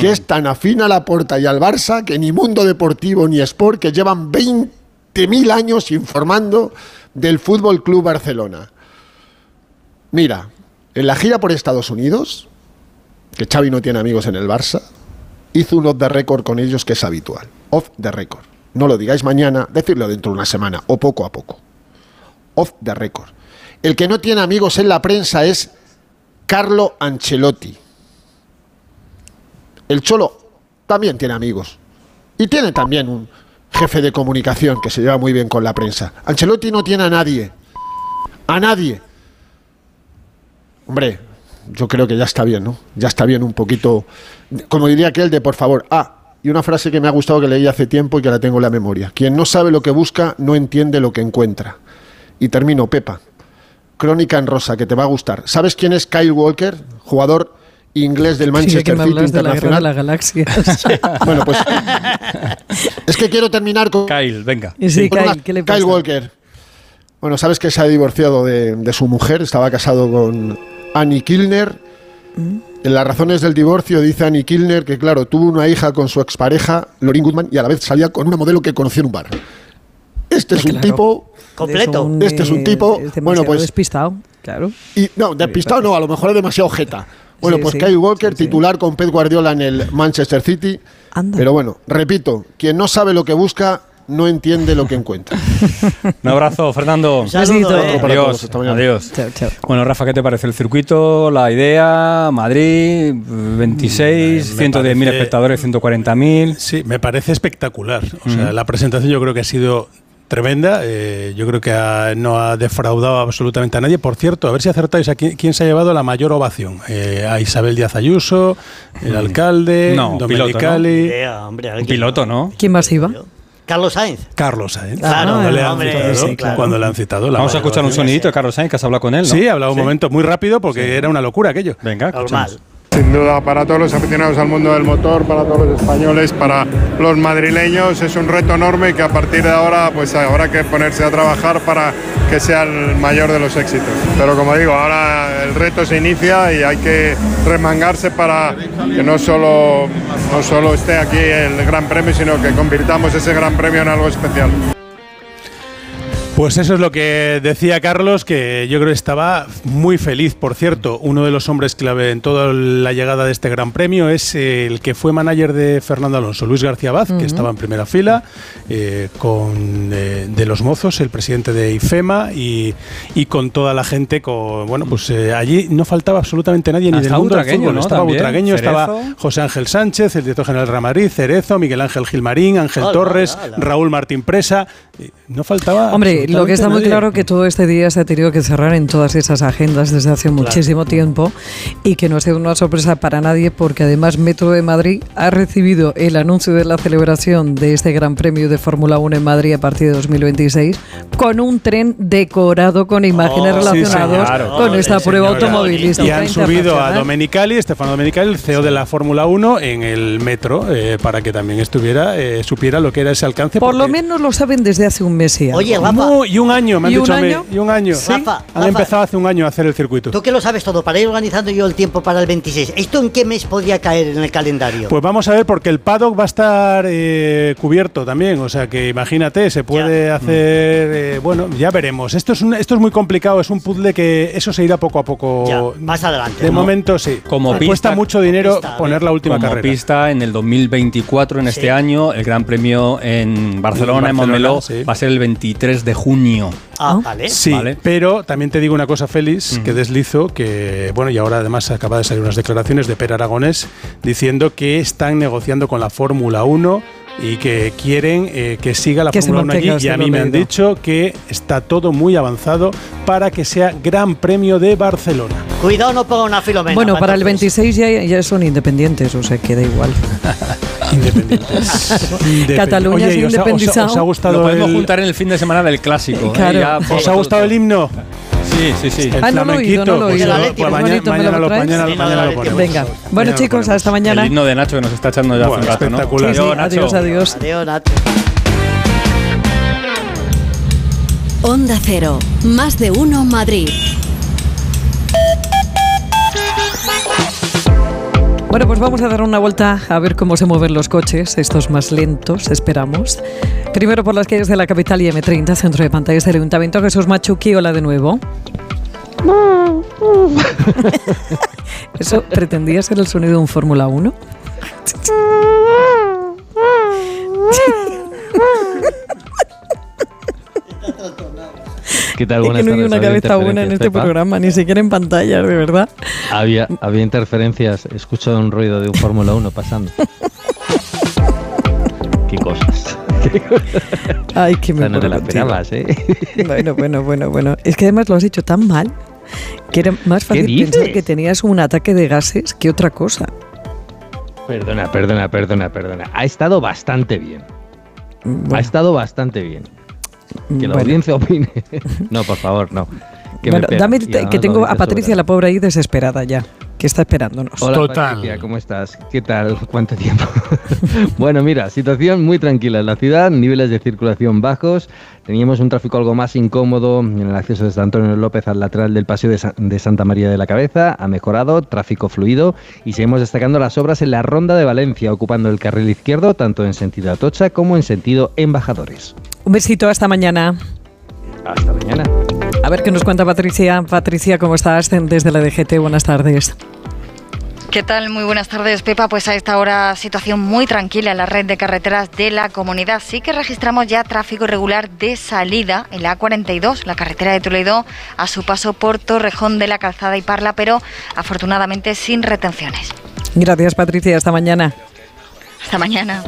que es tan afín a la Porta y al Barça que ni Mundo Deportivo ni Sport que llevan 20.000 años informando del Fútbol Club Barcelona. Mira, en la gira por Estados Unidos, que Xavi no tiene amigos en el Barça, hizo un off the record con ellos que es habitual. Off the record. No lo digáis mañana, decirlo dentro de una semana o poco a poco. Off the record. El que no tiene amigos en la prensa es Carlo Ancelotti. El Cholo también tiene amigos. Y tiene también un jefe de comunicación que se lleva muy bien con la prensa. Ancelotti no tiene a nadie. A nadie. Hombre, yo creo que ya está bien, ¿no? Ya está bien un poquito, como diría aquel de por favor. Ah, y una frase que me ha gustado que leí hace tiempo y que la tengo en la memoria. Quien no sabe lo que busca, no entiende lo que encuentra. Y termino, Pepa. Crónica en rosa, que te va a gustar. ¿Sabes quién es Kyle Walker? Jugador inglés del Sí, que Manchester me City de la guerra de galaxias. Bueno, pues es que quiero terminar con Kyle, venga. Sí, Kyle, una- ¿qué le Kyle? Walker. Bueno, sabes que se ha divorciado de, de su mujer, estaba casado con Annie Kilner. Mm. En las razones del divorcio dice Annie Kilner que, claro, tuvo una hija con su expareja, Lorin Goodman, y a la vez salía con una modelo que conoció en un bar. Este es un tipo. Completo. Este es un tipo. es bueno, pues. despistado, claro. Y, no, despistado no, a lo mejor es demasiado jeta. Bueno, Sí, pues sí, Kyle Walker, titular con Pep Guardiola en el Manchester City. Pero bueno, repito, quien no sabe lo que busca, no entiende lo que encuentra. Un abrazo, Fernando. Un saludo, Besito. eh. Adiós. Hasta mañana. Adiós. Bueno, Rafa, ¿qué te parece el circuito, la idea? Madrid, 26, Me 110.000 parece- espectadores, 140.000. Sí, me parece espectacular. O sea, la presentación yo creo que ha sido tremenda. eh, yo creo que ha- no ha defraudado absolutamente a nadie. Por cierto, a ver si acertáis a quién, quién se ha llevado la mayor ovación. Eh, a Isabel Díaz Ayuso, el alcalde, No, Domenicali. Ni idea, hombre, piloto, ¿no? ¿Quién más iba? Carlos Sainz. Carlos Sainz. Claro, cuando, le han citado, sí, claro. cuando le han citado. la Vamos a escuchar un sonidito de Carlos Sainz, que has hablado con él, ¿no? Sí, ha hablado un momento muy rápido porque era una locura aquello. Venga, Normal. Sin duda, para todos los aficionados al mundo del motor, para todos los españoles, para los madrileños, es un reto enorme que a partir de ahora pues habrá que ponerse a trabajar para que sea el mayor de los éxitos. Pero como digo, ahora el reto se inicia y hay que remangarse para que no solo, no solo esté aquí el Gran Premio, sino que convirtamos ese Gran Premio en algo especial. Pues eso es lo que decía Carlos, que yo creo que estaba muy feliz. Por cierto, uno de los hombres clave en toda la llegada de este Gran Premio es el que fue manager de Fernando Alonso, Luis García Baz, Ujú. que estaba en primera fila, eh, con eh, de los mozos, el presidente de IFEMA, y, y con toda la gente. Con, bueno, pues eh, allí no faltaba absolutamente nadie ni Hasta del mundo del Butragueño, fútbol. ¿no? Estaba También, Butragueño, estaba. José Ángel Sánchez, el director general de Madrid, Cerezo, Miguel Ángel Gilmarín, Ángel Torres. Raúl Martín Presa. Eh, No faltaba. Hombre, lo que está muy absolutamente claro nadie. que todo este día se ha tenido que cerrar en todas esas agendas desde hace muchísimo tiempo y que no ha sido una sorpresa para nadie porque además Metro de Madrid ha recibido el anuncio de la celebración de este Gran Premio de Fórmula 1 en Madrid a partir de 2026 con un tren decorado con imágenes Oh, sí, relacionadas con esta Sí, prueba señora. automovilística Y han subido a. Domenicali, Stefano Domenicali, el CEO de la Fórmula 1, en el metro, eh, para que también estuviera, eh, supiera lo que era ese alcance. Por lo menos lo saben desde hace un mes y algo. Oye, Rafa. No, y un año, me han ¿Y un dicho a mí, año? y un año. Sí. Rafa, Han Rafa. empezado hace un año a hacer el circuito. Tú que lo sabes todo, para ir organizando yo el tiempo para el 26. ¿Esto en qué mes podría caer en el calendario? Pues vamos a ver, porque el paddock va a estar eh, cubierto también. O sea que imagínate, se puede hacer. eh, bueno, ya veremos. Esto es, un- esto es muy complicado, es un puzzle que eso se irá poco a poco. Ya, más adelante. De ¿no? momento sí. Como pista- cuesta mucho dinero poner la última como carrera. pista en el 2024, en este año, el Gran Premio en Barcelona, en Barcelona, Montmeló, sí. va a ser el 23 de junio. Ah, vale. Sí, Vale. pero también te digo una cosa, Félix, que deslizo, que bueno, y ahora además acaba de salir unas declaraciones de Per Aragonés diciendo que están negociando con la Fórmula 1 y que quieren eh, que siga la Que Fórmula 1 allí. Y a mí me han dicho que está todo muy avanzado para que sea Gran Premio de Barcelona. Cuidado, no ponga una filomena. Bueno, para el entonces. 26 ya, ya son independientes, o sea, que da igual. Cataluña Oye, ¿y ha os ha- os ha- independizado. os ha gustado Lo podemos el- juntar en el fin de semana del clásico. ¿eh? Claro. Ya, ¿Os ha gustado el himno? Sí, sí, sí. El Ah, no lo he oído, no lo he oído. pues mañana, bonito, ¿me mañana lo mañana, Sí, mañana ponemos. Venga. Bueno, chicos, ponemos. hasta mañana. El himno de Nacho que nos está echando ya Bueno, hace un rato, ¿no? espectacular. Sí, sí, Adiós, Nacho. adiós, adiós. Adiós, Nacho. Onda Cero, más de uno Madrid. Bueno, pues vamos a dar una vuelta a ver cómo se mueven los coches, estos más lentos, esperamos. Primero por las calles de la capital y M30, centro de pantallas del Ayuntamiento. Jesús Machuqui, hola de nuevo. ¿Eso pretendía ser el sonido de un Fórmula 1? ¿Qué tal? Es que no hay una cabeza buena en este Pepa. programa, ni siquiera en pantalla, de verdad. Había, había interferencias. He escuchado un ruido de un Fórmula 1 pasando. Qué cosas. Ay, que me no te la esperabas, ¿eh? Bueno, bueno, bueno, bueno. Es que además lo has hecho tan mal que era más fácil pensar que tenías un ataque de gases que otra cosa. Perdona, perdona, perdona, perdona. Ha estado bastante bien. Bueno. Ha estado bastante bien. Que la Bueno. audiencia opine. no, por favor, no. Que me bueno, pega. dame que tengo a Patricia, la pobre ahí desesperada ya, que está esperándonos. Hola Patricia, ¿cómo estás? ¿Qué tal? ¿Cuánto tiempo? bueno, mira, situación muy tranquila en la ciudad, niveles de circulación bajos. Teníamos un tráfico algo más incómodo en el acceso de San Antonio López al lateral del paseo de, Sa- de Santa María de la Cabeza. Ha mejorado, tráfico fluido y seguimos destacando las obras en la Ronda de Valencia, ocupando el carril izquierdo tanto en sentido Atocha como en sentido Embajadores. Un besito, hasta mañana. Hasta mañana. A ver qué nos cuenta Patricia. Patricia, ¿cómo estás desde la DGT? Buenas tardes. ¿Qué tal? Muy buenas tardes, Pepa. Pues a esta hora situación muy tranquila en la red de carreteras de la comunidad. Sí que registramos ya tráfico irregular de salida en la A42, la carretera de Toledo, a su paso por Torrejón de la Calzada y Parla, pero afortunadamente sin retenciones. Gracias, Patricia. Hasta mañana. Hasta mañana.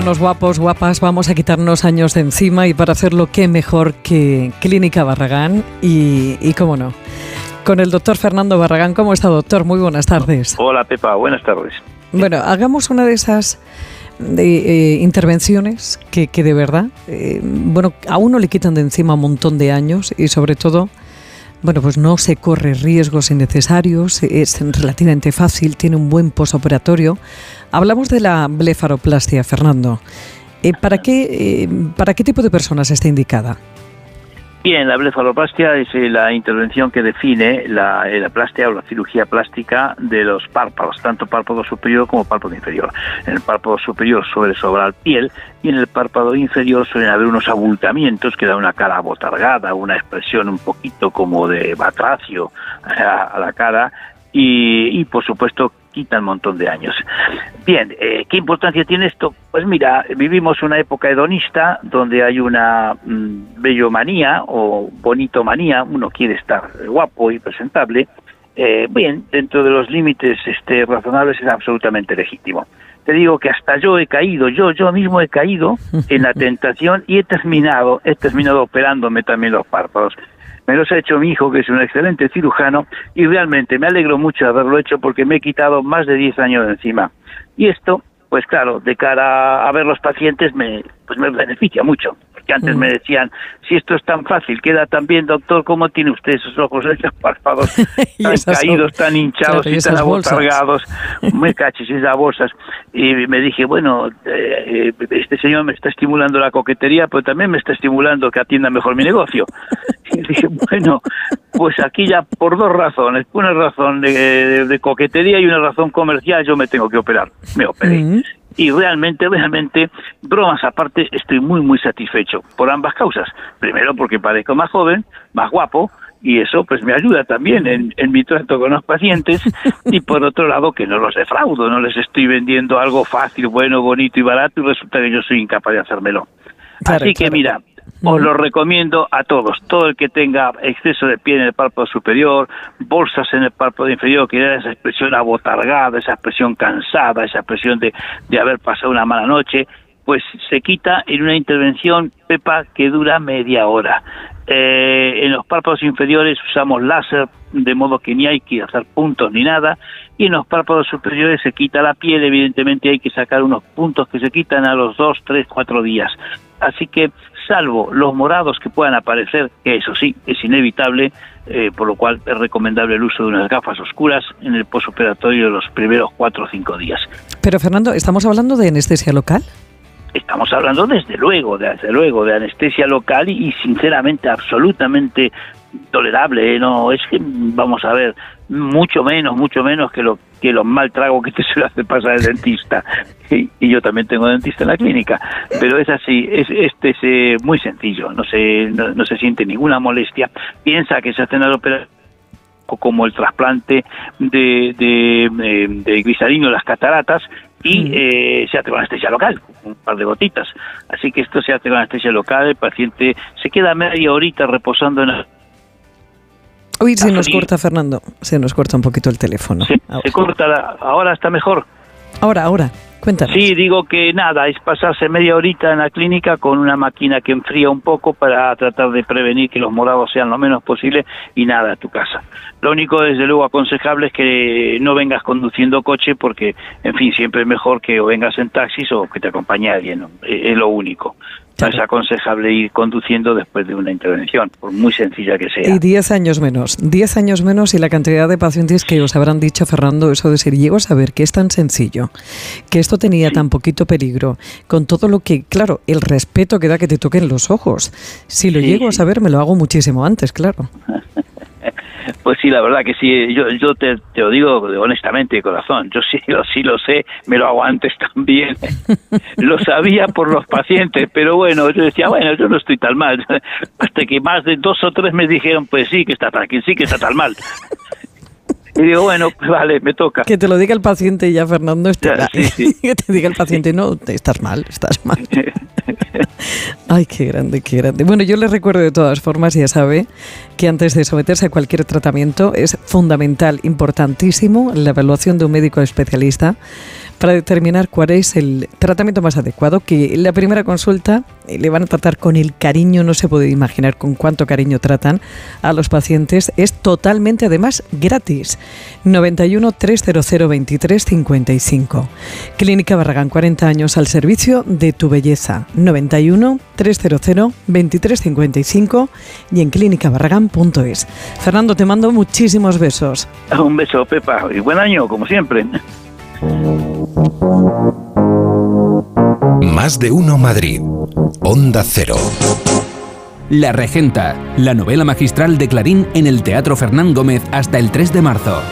Ponernos guapos, guapas, vamos a quitarnos años de encima y para hacerlo, qué mejor que Clínica Barragán y, y cómo no, con el doctor Fernando Barragán. ¿Cómo está, doctor? Muy buenas tardes. Hola, Pepa. Buenas tardes. Bueno, hagamos una de esas de, eh, intervenciones que, que de verdad, eh, bueno, a uno le quitan de encima un montón de años y sobre todo, bueno, pues no se corre riesgos innecesarios, es relativamente fácil, tiene un buen posoperatorio. Hablamos de la blefaroplastia, Fernando. Eh, ¿para, qué, eh, ¿Para qué tipo de personas está indicada? Bien, la blefaroplastia es eh, la intervención que define la, eh, la plastia o la cirugía plástica de los párpados, tanto párpado superior como párpado inferior. En el párpado superior suele sobrar piel y en el párpado inferior suelen haber unos abultamientos que dan una cara abotargada, una expresión un poquito como de batracio eh, a, a la cara y, y, por supuesto quita un montón de años. Bien, eh, ¿qué importancia tiene esto? Pues mira, vivimos una época hedonista donde hay una mmm, bellomanía o bonitomanía, uno quiere estar guapo y presentable. Eh, bien, dentro de los límites este, razonables es absolutamente legítimo. Te digo que hasta yo he caído, yo, yo mismo he caído en la tentación y he terminado, he terminado operándome también los párpados me los ha hecho mi hijo, que es un excelente cirujano, y realmente me alegro mucho de haberlo hecho porque me he quitado más de 10 años de encima. Y esto, pues claro, de cara a ver los pacientes, me, pues me beneficia mucho. Porque antes me decían, si esto es tan fácil, queda tan bien, doctor, ¿cómo tiene usted esos ojos, esos párpados tan caídos, tan hinchados claro, y, y tan abotargados? Me cachis esas bolsas. Y me dije, bueno, eh, este señor me está estimulando la coquetería, pero también me está estimulando que atienda mejor mi negocio. Y dije, bueno, pues aquí ya por dos razones, una razón de, de, de, coquetería y una razón comercial, yo me tengo que operar. Me operé. Uh -huh. Y realmente, realmente, bromas aparte, estoy muy, muy satisfecho por ambas causas. Primero porque parezco más joven, más guapo, y eso pues me ayuda también en, en, mi trato con los pacientes y por otro lado que no los defraudo, no les estoy vendiendo algo fácil, bueno, bonito y barato y resulta que yo soy incapaz de hacérmelo. Claro, Así que claro. mira, os lo recomiendo a todos. Todo el que tenga exceso de piel en el párpado superior, bolsas en el párpado inferior, que da esa expresión abotargada, esa expresión cansada, esa expresión de, de haber pasado una mala noche, pues se quita en una intervención, Pepa, que dura media hora. Eh, en los párpados inferiores usamos láser, de modo que ni hay que hacer puntos ni nada, y en los párpados superiores se quita la piel, evidentemente hay que sacar unos puntos que se quitan a los dos, tres, cuatro días. Así que, salvo los morados que puedan aparecer, que eso sí, es inevitable, eh, por lo cual es recomendable el uso de unas gafas oscuras en el posoperatorio de los primeros cuatro o cinco días. Pero Fernando, ¿estamos hablando de anestesia local? Estamos hablando desde luego, desde luego, de anestesia local y, y sinceramente absolutamente tolerable, ¿eh? no es que vamos a ver mucho menos, mucho menos que lo que los mal trago que te suele hacer pasar el dentista y, y, yo también tengo dentista en la clínica, pero es así, es este es eh, muy sencillo, no se no, no, se siente ninguna molestia, piensa que se hacen las operaciones como el trasplante de, de, de, de grisarino las cataratas y eh, se hace con anestesia local, un par de gotitas. Así que esto se hace con anestesia local, el paciente se queda media horita reposando en el Uy, se nos corta, Fernando. Se nos corta un poquito el teléfono. Se, se corta, la, ahora está mejor. Ahora, ahora. Cuéntanos. Sí, digo que nada, es pasarse media horita en la clínica con una máquina que enfría un poco para tratar de prevenir que los morados sean lo menos posible y nada a tu casa. Lo único, desde luego, aconsejable es que no vengas conduciendo coche porque, en fin, siempre es mejor que o vengas en taxis o que te acompañe alguien, ¿no? es lo único. No es aconsejable ir conduciendo después de una intervención, por muy sencilla que sea. Y 10 años menos, 10 años menos y la cantidad de pacientes que os habrán dicho, Fernando, eso de ser, llego a saber que es tan sencillo, que esto tenía sí. tan poquito peligro, con todo lo que, claro, el respeto que da que te toquen los ojos. Si lo sí. llego a saber, me lo hago muchísimo antes, claro. Pues sí, la verdad que sí. Yo, yo te, te lo digo honestamente, de corazón. Yo sí, lo, sí lo sé, me lo hago antes también. lo sabía por los pacientes, pero bueno, yo decía, bueno, yo no estoy tan mal. Hasta que más de dos o tres me dijeron, pues sí que está, que sí que está tan mal. Y digo, bueno, pues vale, me toca. Que te lo diga el paciente ya, Fernando. Espera. que te diga el paciente, no, estás mal, estás mal. Ay, qué grande, qué grande. Bueno, yo le recuerdo de todas formas, ya sabe, que antes de someterse a cualquier tratamiento es fundamental, importantísimo, la evaluación de un médico especialista para determinar cuál es el tratamiento más adecuado, que la primera consulta eh, le van a tratar con el cariño, no se puede imaginar con cuánto cariño tratan a los pacientes, es totalmente además gratis. 91 300 23 55. Clínica Barragán, 40 años al servicio de tu belleza. 91 300 23 55 y en clínicabarragán.es. Fernando, te mando muchísimos besos. Un beso, Pepa, y buen año, como siempre. Más de uno Madrid. Onda Cero. La Regenta, la novela magistral de Clarín en el Teatro Fernán Gómez hasta el 3 de marzo.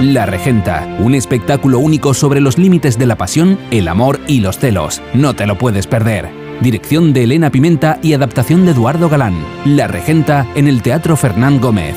La Regenta, un espectáculo único sobre los límites de la pasión, el amor y los celos. No te lo puedes perder. Dirección de Elena Pimenta y adaptación de Eduardo Galán. La Regenta en el Teatro Fernán Gómez.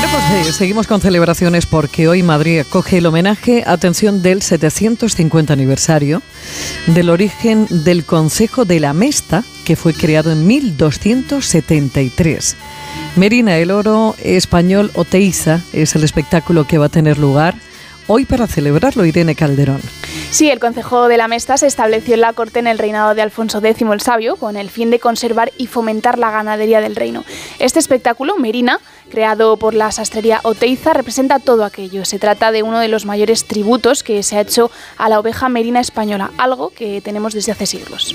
Bueno, pues eh, seguimos con celebraciones porque hoy Madrid acoge el homenaje, atención, del 750 aniversario del origen del Consejo de la Mesta, que fue creado en 1273. Merina, el oro español Oteiza es el espectáculo que va a tener lugar hoy para celebrarlo, Irene Calderón. Sí, el Consejo de la Mesta se estableció en la corte en el reinado de Alfonso X el Sabio con el fin de conservar y fomentar la ganadería del reino. Este espectáculo, Merina, creado por la sastrería Oteiza, representa todo aquello. Se trata de uno de los mayores tributos que se ha hecho a la oveja merina española, algo que tenemos desde hace siglos.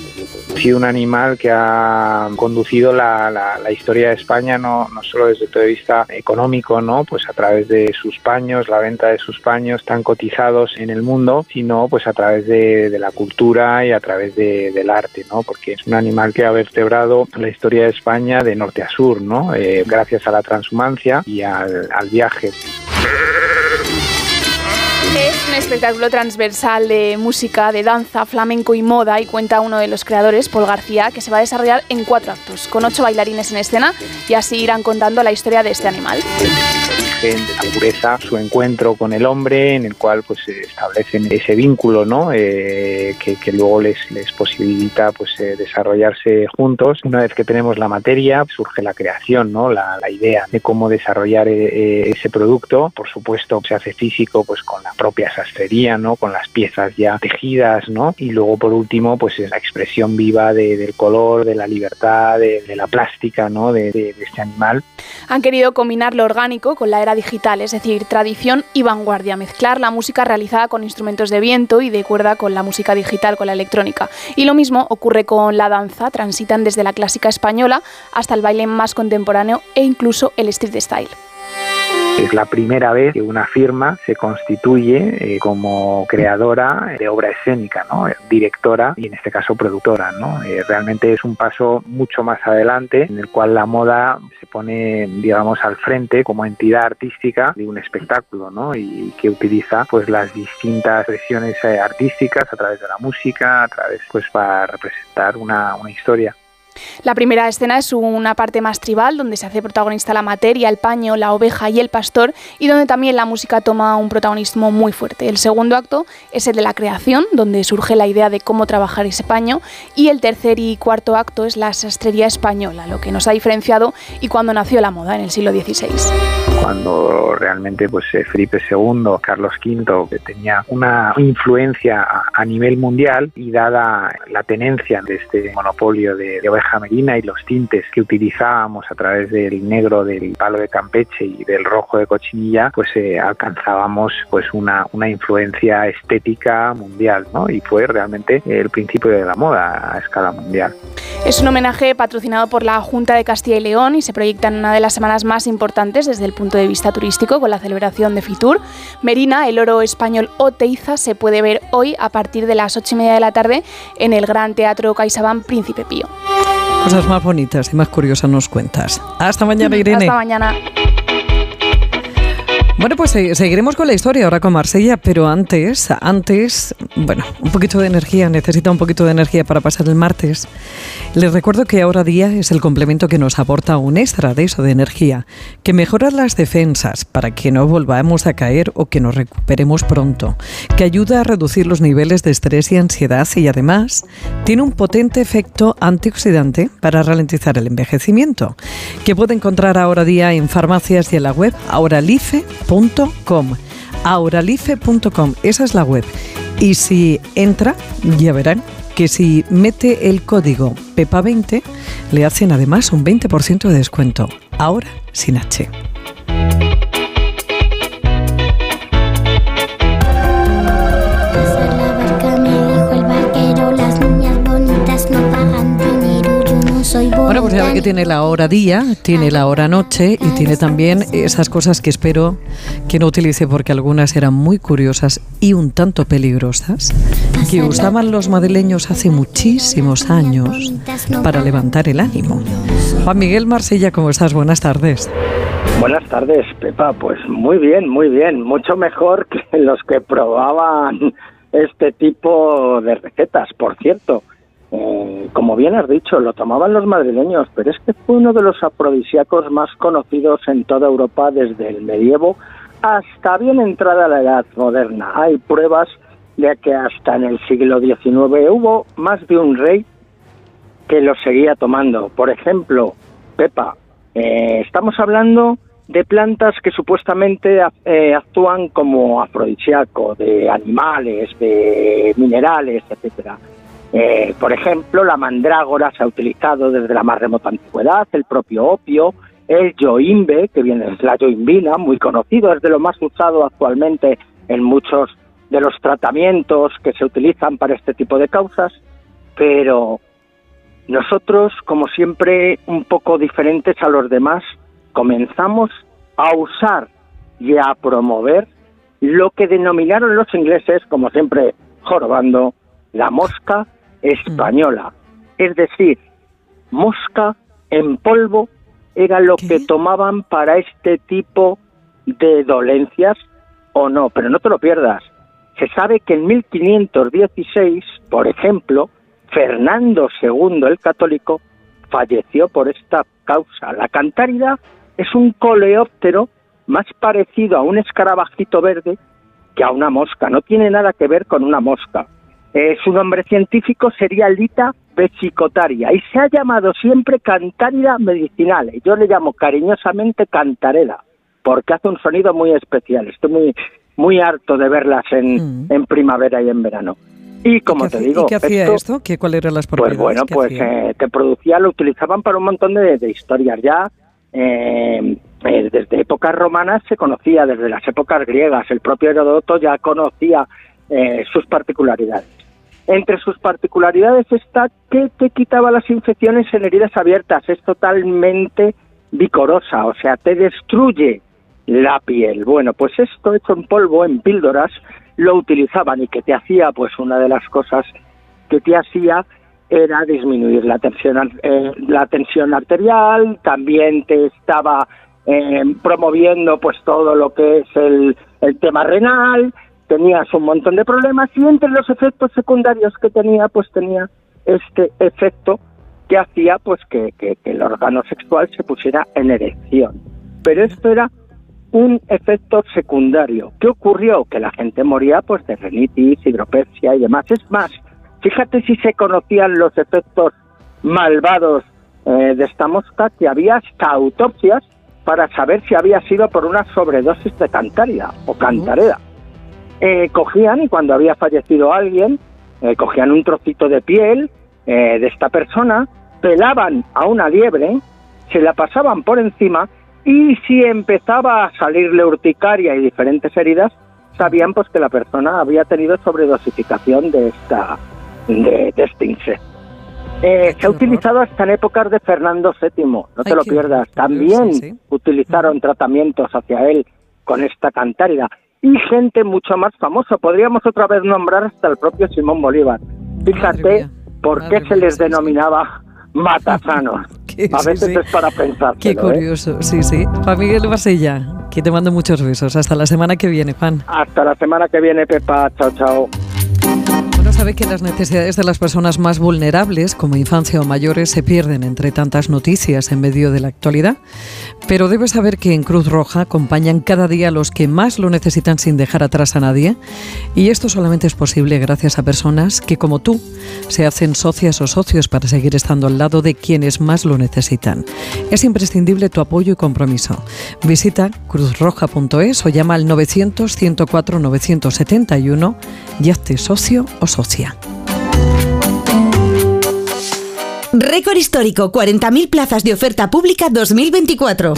Sido un animal que ha conducido la, historia de España no, no, solo desde el punto de vista económico, ¿no? pues a través de sus paños, la venta de sus paños tan cotizados en el mundo, sino pues a través de, la cultura y a través de, del arte, ¿no? porque es un animal que ha vertebrado la historia de España de norte a sur, ¿no? Eh, gracias a la transhumancia y al, al viaje. Es un espectáculo transversal de música, de danza, flamenco y moda y cuenta uno de los creadores, Paul García, que se va a desarrollar en cuatro actos, con ocho bailarines en escena y así irán contando la historia de este animal de la pureza su encuentro con el hombre, en el cual pues establecen ese vínculo, ¿no? Eh, que, que, luego les, les posibilita pues eh, desarrollarse juntos. Una vez que tenemos la materia, surge la creación, ¿no? La, la idea de cómo desarrollar eh, ese producto. Por supuesto, se hace físico pues con la propia sastrería, ¿no? Con las piezas ya tejidas, ¿no? Y luego por último, pues es la expresión viva de, del color, de la libertad, de, de la plástica, ¿no? De, de este animal. Han querido combinar lo orgánico con la era digital, es decir, tradición y vanguardia, mezclar la música realizada con instrumentos de viento y de cuerda con la música digital, con la electrónica. Y lo mismo ocurre con la danza, transitan desde la clásica española hasta el baile más contemporáneo e incluso el street style. Es la primera vez que una firma se constituye eh, como creadora de obra escénica, ¿no? directora y en este caso productora. ¿no? Eh, realmente es un paso mucho más adelante en el cual la moda se pone, digamos, al frente como entidad artística de un espectáculo ¿no? y que utiliza pues las distintas expresiones eh, artísticas a través de la música, a través pues para representar una, una historia. La primera escena es una parte más tribal, donde se hace protagonista la materia, el paño, la oveja y el pastor, y donde también la música toma un protagonismo muy fuerte. El segundo acto es el de la creación, donde surge la idea de cómo trabajar ese paño, y el tercer y cuarto acto es la sastrería española, lo que nos ha diferenciado y cuando nació la moda en el siglo XVI. Cuando realmente pues eh, Felipe II, Carlos V, que tenía una influencia a, nivel mundial y dada la tenencia de este monopolio de, de oveja y los tintes que utilizábamos a través del negro del palo de Campeche y del rojo de cochinilla, pues eh, alcanzábamos pues una, una influencia estética mundial, ¿no? Y fue realmente el principio de la moda a escala mundial. Es un homenaje patrocinado por la Junta de Castilla y León y se proyecta en una de las semanas más importantes desde el punto de vista turístico con la celebración de Fitur. Merina, el oro español Oteiza, se puede ver hoy a partir de las ocho y media de la tarde en el Gran Teatro CaixaBank Príncipe Pío. Cosas más bonitas y más curiosas nos cuentas. Hasta mañana, Irene. Hasta mañana. Bueno, pues seguiremos con la historia ahora con Marsella, pero antes, antes, bueno, un poquito de energía, necesita un poquito de energía para pasar el martes. Les recuerdo que ahora día es el complemento que nos aporta un extra de eso, de energía, que mejora las defensas para que no volvamos a caer o que nos recuperemos pronto, que ayuda a reducir los niveles de estrés y ansiedad y además tiene un potente efecto antioxidante para ralentizar el envejecimiento, que puede encontrar ahora día en farmacias y en la web auralife.com. Esa es la web. Y si entra, ya verán que si mete el código PEPA20 le hacen además un 20% de descuento, ahora sin H. Bueno, pues ya ve que tiene la hora día, tiene la hora noche y tiene también esas cosas que espero que no utilice porque algunas eran muy curiosas y un tanto peligrosas, que usaban los madrileños hace muchísimos años para levantar el ánimo. Juan Miguel Marsella, ¿cómo estás? Buenas tardes. Buenas tardes, Pepa. Pues muy bien, muy bien. Mucho mejor que los que probaban este tipo de recetas, por cierto. Eh, como bien has dicho, lo tomaban los madrileños, pero es que fue uno de los afrodisíacos más conocidos en toda Europa desde el medievo hasta bien entrada la edad moderna. Hay pruebas de que hasta en el siglo XIX hubo más de un rey que lo seguía tomando. Por ejemplo, Pepa, eh, estamos hablando de plantas que supuestamente eh, actúan como afrodisíaco, de animales, de minerales, etcétera. Eh, por ejemplo, la mandrágora se ha utilizado desde la más remota antigüedad, el propio opio, el yoimbe, que viene de la yoimbina, muy conocido, es de lo más usado actualmente en muchos de los tratamientos que se utilizan para este tipo de causas, pero nosotros, como siempre, un poco diferentes a los demás, comenzamos a usar y a promover lo que denominaron los ingleses, como siempre jorobando, la mosca española. Es decir, mosca en polvo era lo que tomaban para este tipo de dolencias o no, pero no te lo pierdas. Se sabe que en 1516, por ejemplo, Fernando II el Católico falleció por esta causa. La cantárida es un coleóptero más parecido a un escarabajito verde que a una mosca. No tiene nada que ver con una mosca. Eh, su nombre científico sería Lita vesicotaria y se ha llamado siempre cantárida medicinal. Yo le llamo cariñosamente cantarela porque hace un sonido muy especial. Estoy muy, muy harto de verlas en, mm. primavera y en verano. Y como te digo, ¿y qué hacía esto? ¿Qué, ¿Cuáles eran las pues propiedades? Pues bueno, pues eh, te producía, lo utilizaban para un montón de, historias ya. Eh, desde épocas romanas se conocía, desde las épocas griegas, el propio Herodoto ya conocía sus particularidades. Entre sus particularidades está que te quitaba las infecciones en heridas abiertas, es totalmente vicorosa, o sea, te destruye la piel. Bueno, pues esto hecho en polvo, en píldoras, lo utilizaban y que te hacía, pues una de las cosas que te hacía era disminuir la tensión, eh, la tensión arterial, también te estaba eh, promoviendo pues todo lo que es el tema renal, tenías un montón de problemas y entre los efectos secundarios que tenía pues tenía este efecto que hacía pues que, que- que el órgano sexual se pusiera en erección. Pero esto era un efecto secundario. ¿Qué ocurrió? Que la gente moría pues de renitis, hidropexia y demás. Es más, fíjate si se conocían los efectos malvados eh, de esta mosca, que había hasta autopsias para saber si había sido por una sobredosis de cantaria o cantareda. Eh, cogían y cuando había fallecido alguien, eh, cogían un trocito de piel eh, de esta persona, pelaban a una liebre, se la pasaban por encima y si empezaba a salirle urticaria y diferentes heridas, sabían pues que la persona había tenido sobredosificación de esta de, de este insecto. Eh, se ha utilizado hasta en épocas de Fernando VII, no te Ay, lo pierdas. También sí, sí. utilizaron tratamientos hacia él con esta cantárida. Y gente mucho más famosa. Podríamos otra vez nombrar hasta el propio Simón Bolívar. Fíjate por qué se les denominaba matasanos. A sí, veces sí. es para pensar. Qué curioso, sí, sí. Juan Miguel Basella, que te mando muchos besos. Hasta la semana que viene, Juan. Hasta la semana que viene, Pepa. Chao, chao. Uno sabe que las necesidades de las personas más vulnerables, como infancia o mayores, se pierden entre tantas noticias en medio de la actualidad, pero debes saber que en Cruz Roja acompañan cada día a los que más lo necesitan sin dejar atrás a nadie, y esto solamente es posible gracias a personas que, como tú, se hacen socias o socios para seguir estando al lado de quienes más lo necesitan. Es imprescindible tu apoyo y compromiso. Visita cruzroja.es o llama al 900 104 971 y hazte socio o socia. Récord histórico, 40.000 plazas de oferta pública 2024.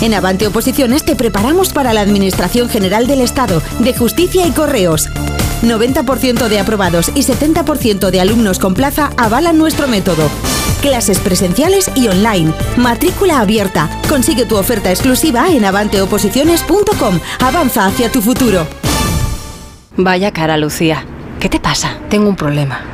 En Avante Oposiciones te preparamos para la Administración General del Estado, de Justicia y Correos. 90% de aprobados y 70% de alumnos con plaza avalan nuestro método. Clases presenciales y online. Matrícula abierta. Consigue tu oferta exclusiva en avanteoposiciones.com. Avanza hacia tu futuro. Vaya cara, Lucía. ¿Qué te pasa? Tengo un problema.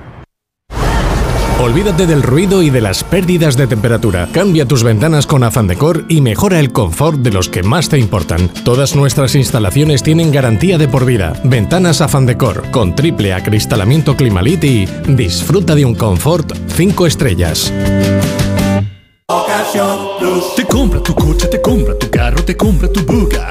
Olvídate del ruido y de las pérdidas de temperatura. Cambia tus ventanas con Afan Decor y mejora el confort de los que más te importan. Todas nuestras instalaciones tienen garantía de por vida. Ventanas Afan Decor con triple acristalamiento Climalit y disfruta de un confort 5 estrellas. Te compra tu coche, te compra tu carro, te compra tu buga.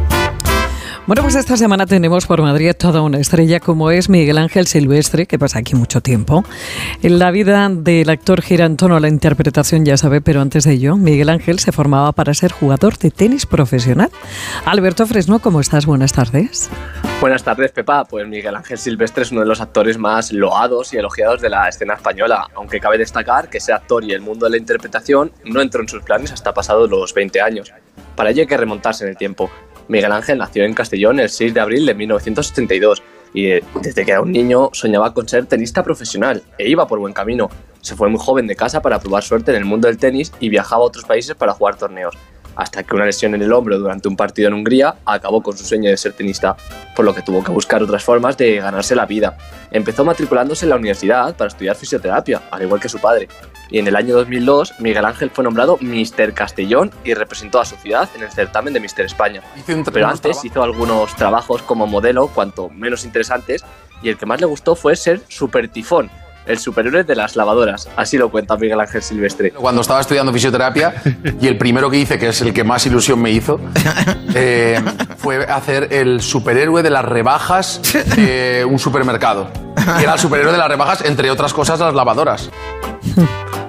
Bueno, pues esta semana tenemos por Madrid toda una estrella como es Miguel Ángel Silvestre, que pasa aquí mucho tiempo. En la vida del actor gira en torno a la interpretación, ya sabe, pero antes de ello, Miguel Ángel se formaba para ser jugador de tenis profesional. Alberto Fresno, ¿cómo estás? Buenas tardes. Buenas tardes, Pepa. Pues Miguel Ángel Silvestre es uno de los actores más loados y elogiados de la escena española, aunque cabe destacar que ese actor y el mundo de la interpretación no entró en sus planes hasta pasados los 20 años. Para ello hay que remontarse en el tiempo. Miguel Ángel nació en Castellón el 6 de abril de 1982 y eh, desde que era un niño soñaba con ser tenista profesional e iba por buen camino. Se fue muy joven de casa para probar suerte en el mundo del tenis y viajaba a otros países para jugar torneos. Hasta que una lesión en el hombro durante un partido en Hungría acabó con su sueño de ser tenista, por lo que tuvo que buscar otras formas de ganarse la vida. Empezó matriculándose en la universidad para estudiar fisioterapia, al igual que su padre, y en el año 2002 Miguel Ángel fue nombrado Mister Castellón y representó a su ciudad en el certamen de Mister España. Pero antes hizo algunos trabajos como modelo, cuanto menos interesantes, y el que más le gustó fue ser Super Tifón, el superhéroe de las lavadoras. Así lo cuenta Miguel Ángel Silvestre. Cuando estaba estudiando fisioterapia y el primero que hice, que es el que más ilusión me hizo, eh, fue hacer el superhéroe de las rebajas de un supermercado. Y era el superhéroe de las rebajas, entre otras cosas, las lavadoras.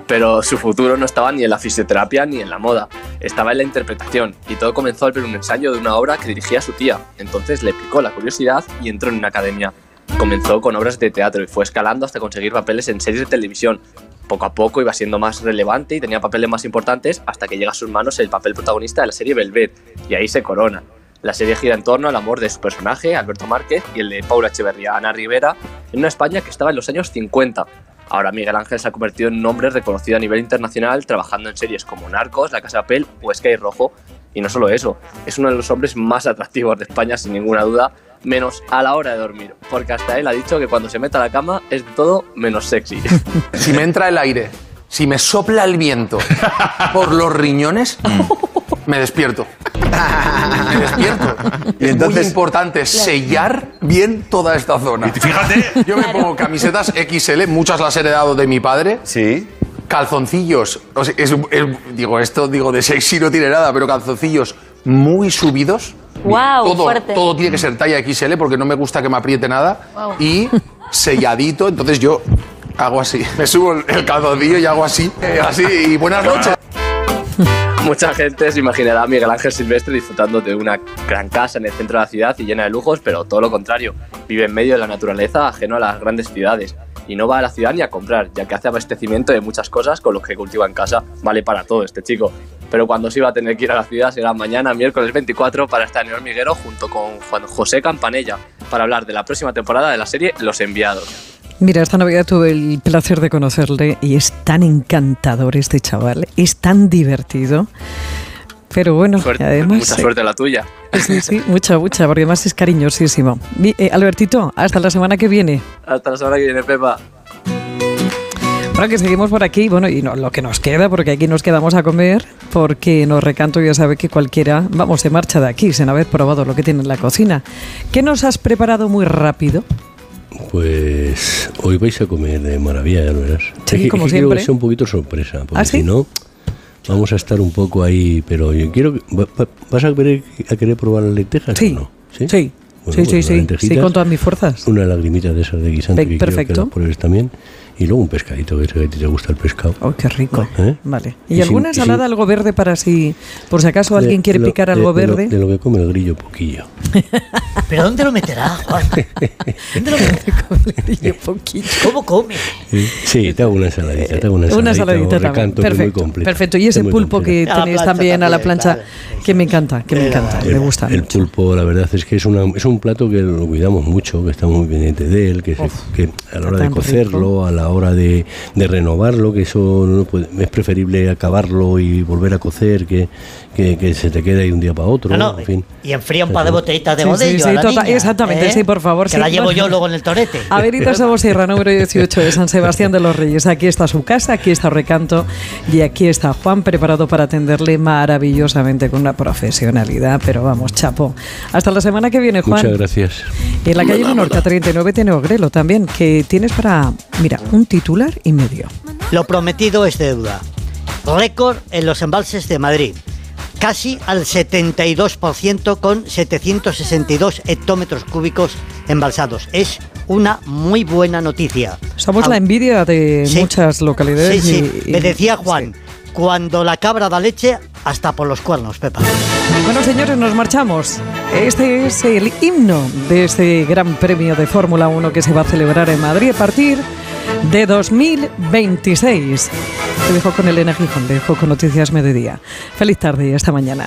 Pero su futuro no estaba ni en la fisioterapia ni en la moda, estaba en la interpretación y todo comenzó al ver un ensayo de una obra que dirigía a su tía. Entonces le picó la curiosidad y entró en una academia. Comenzó con obras de teatro y fue escalando hasta conseguir papeles en series de televisión. Poco a poco iba siendo más relevante y tenía papeles más importantes hasta que llega a sus manos el papel protagonista de la serie Velvet y ahí se corona. La serie gira en torno al amor de su personaje, Alberto Márquez, y el de Paula Echeverría, Ana Rivera, en una España que estaba en los años 50. Ahora Miguel Ángel se ha convertido en un hombre reconocido a nivel internacional, trabajando en series como Narcos, La Casa de Papel o Sky Rojo. Y no solo eso, es uno de los hombres más atractivos de España, sin ninguna duda, menos a la hora de dormir, porque hasta él ha dicho que cuando se mete a la cama es de todo menos sexy. Si me entra el aire, si me sopla el viento por los riñones, me despierto. Me despierto. es muy importante sellar bien toda esta zona. fíjate. Yo me pongo camisetas XL, muchas las he heredado de mi padre. Sí. Calzoncillos. o sea, es- es- digo, esto digo de sexy no tiene nada, pero calzoncillos muy subidos. Guau, todo, fuerte. todo tiene que ser talla XL porque no me gusta que me apriete nada. Guau. Y selladito, entonces yo hago así. Me subo el- calzoncillo y hago así. eh, así y buenas noches. Mucha gente se imaginará a Miguel Ángel Silvestre disfrutando de una gran casa en el centro de la ciudad y llena de lujos, pero todo lo contrario. Vive en medio de la naturaleza, ajeno a las grandes ciudades. Y no va a la ciudad ni a comprar, ya que hace abastecimiento de muchas cosas con lo que cultiva en casa. Vale para todo este chico. Pero cuando sí va a tener que ir a la ciudad será mañana, miércoles 24, para estar en el hormiguero junto con Juan José Campanella, para hablar de la próxima temporada de la serie Los Enviados. Mira, esta Navidad tuve el placer de conocerle y es tan encantador este chaval, es tan divertido. Pero bueno, Suerte- además... mucha suerte la tuya. Sí, sí, mucha, mucha, porque además es cariñosísimo. Eh, Albertito, hasta la semana que viene. Hasta la semana que viene, Pepa. Bueno, que seguimos por aquí, bueno, y no, lo que nos queda, porque aquí nos quedamos a comer, porque nos recanto ya sabe que cualquiera, vamos, se marcha de aquí sin haber probado lo que tiene en la cocina. ¿Qué nos has preparado muy rápido? Pues hoy vais a comer de maravilla, ya lo verás. Sí, Es que- como es que quiero siempre. que sea un poquito sorpresa, porque ¿Ah, sí? si no, vamos a estar un poco ahí. Pero yo quiero. ¿Vas a querer, a querer probar las lentejas? Sí, o no? Sí, sí, Bueno, sí, pues sí, sí, con todas mis fuerzas. Una lagrimita de esas de guisante Pe- que quiero que perfecto. las también. Y luego un pescadito, que a ti te gusta el pescado. ¡Oh, qué rico! ¿Eh? Vale. ¿Y, Y sin- alguna sin- ensalada, algo verde para si, por si acaso alguien De- quiere lo- picar de- algo de lo- verde? De lo que come el grillo, poquillo. ¿Pero dónde lo meterá, Juan? ¿Dónde lo meterá? ¿Cómo come? Sí, te hago una ensaladita. Te hago una ensaladita, Una ensaladita también. es muy Perfecto. completo. Perfecto. Y ese pulpo que. A tenéis plancha también a la también, plancha, que me encanta, que me encanta, me gusta. El pulpo, la verdad es que es, una, es un plato que lo cuidamos mucho, que estamos muy pendientes de él, que, se- que a la hora de cocerlo, a la hora de, de renovarlo, que eso no puede- es preferible acabarlo y volver a cocer que, que, que se te quede ahí un día para otro. No, no, en fin. Y enfría un par de botellitas de Sí, sí, bodello sí, a la niña, exactamente, ¿eh? sí, por favor, Que sí. la llevo yo luego en el torete. Averitas Sabo Sierra, número 18 de San Sebastián de los Reyes. Aquí está su casa, aquí está Recanto y aquí está Juan preparado para atenderle maravillosamente con una profesionalidad. Pero vamos, chapo. Hasta la semana que viene, Juan. Muchas gracias. Y en la calle Menorca 39 tiene Ogrelo también, que tienes para, mira, un titular y medio. Lo prometido es deuda. Récord en los embalses de Madrid. Casi al 72% con 762 hectómetros cúbicos embalsados. Es una muy buena noticia. Somos la envidia de Sí. muchas localidades. Sí, sí. y- y- Me decía Juan, cuando la cabra da leche, hasta por los cuernos, Pepa. Bueno, señores, nos marchamos. Este es el himno de este gran premio de Fórmula 1 que se va a celebrar en Madrid a partir de 2026. Te dejo con Elena Gijón, dejo con Noticias Mediodía. Feliz tarde y hasta mañana.